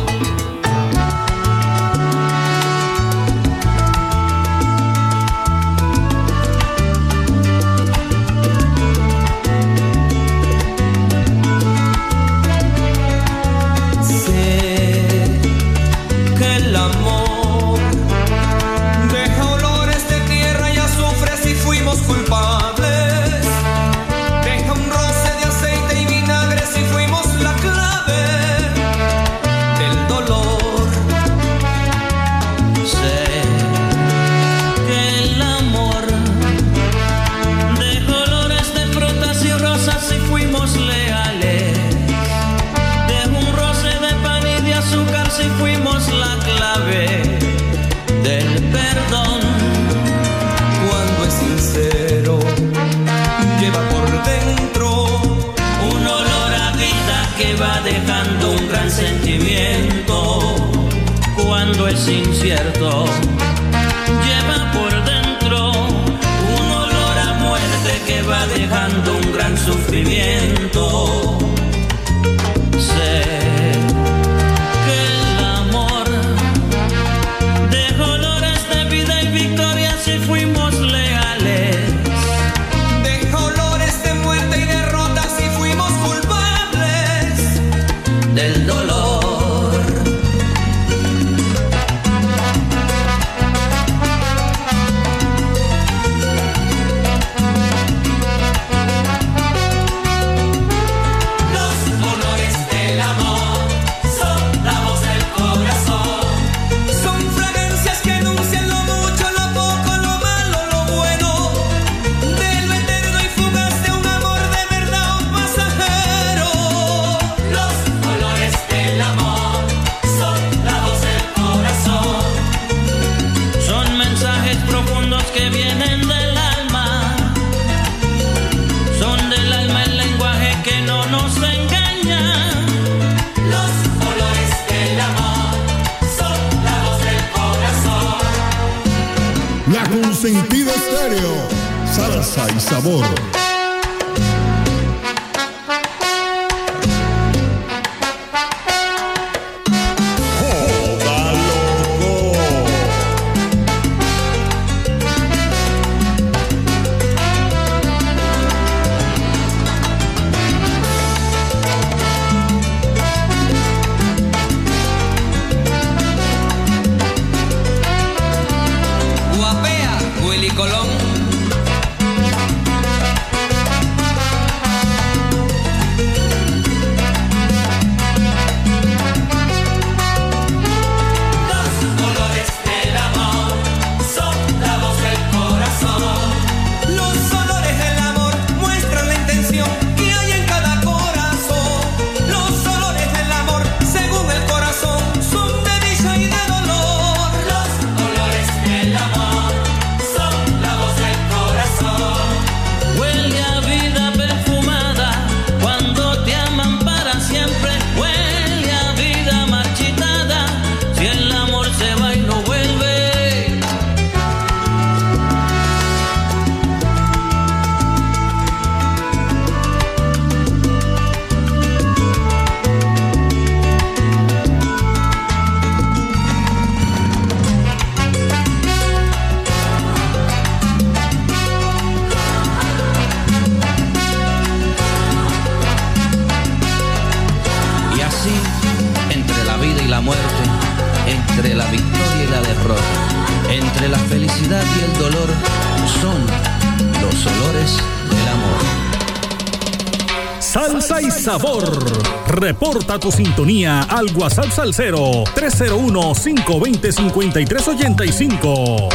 Reporta tu sintonía al WhatsApp Salcero 301-520-5385.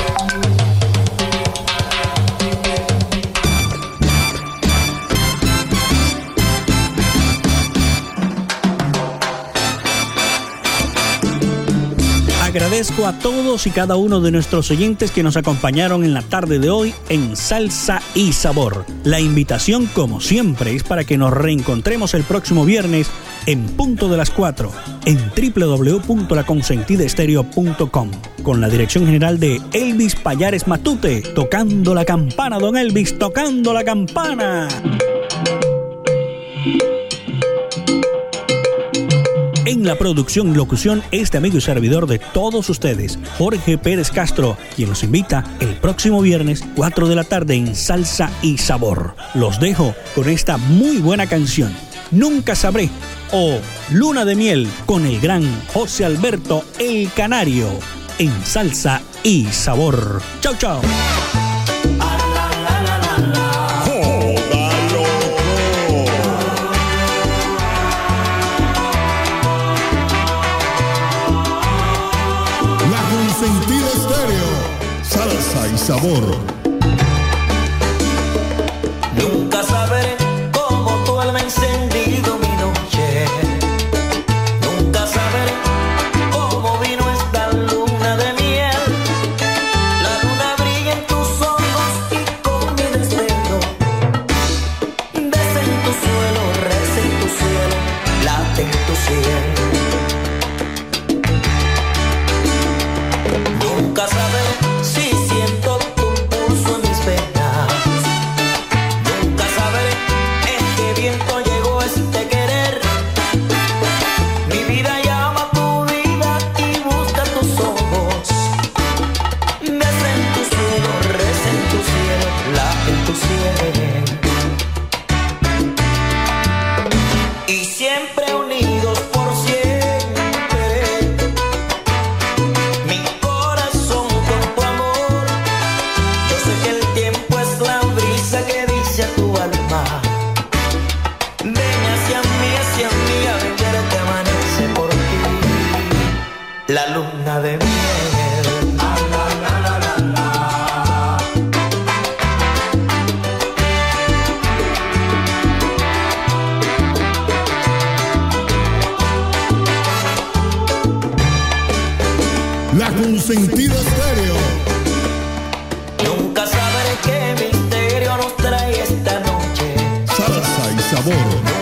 Agradezco a todos y cada uno de nuestros oyentes que nos acompañaron en la tarde de hoy en Salsa y Sabor. La invitación, como siempre, es para que nos reencontremos el próximo viernes en punto de las 4 en www.laconsentidaestereo.com con la dirección general de Elvis Payares Matute, tocando la campana, don Elvis, tocando la campana. En la producción y locución, este amigo y servidor de todos ustedes, Jorge Pérez Castro, quien los invita el próximo viernes 4 de la tarde en Salsa y Sabor. Los dejo con esta muy buena canción. Nunca sabré o Luna de Miel con el gran José Alberto El Canario en salsa y sabor. Chau, chau. sabor. Sabor.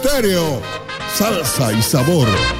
Estéreo, salsa y sabor.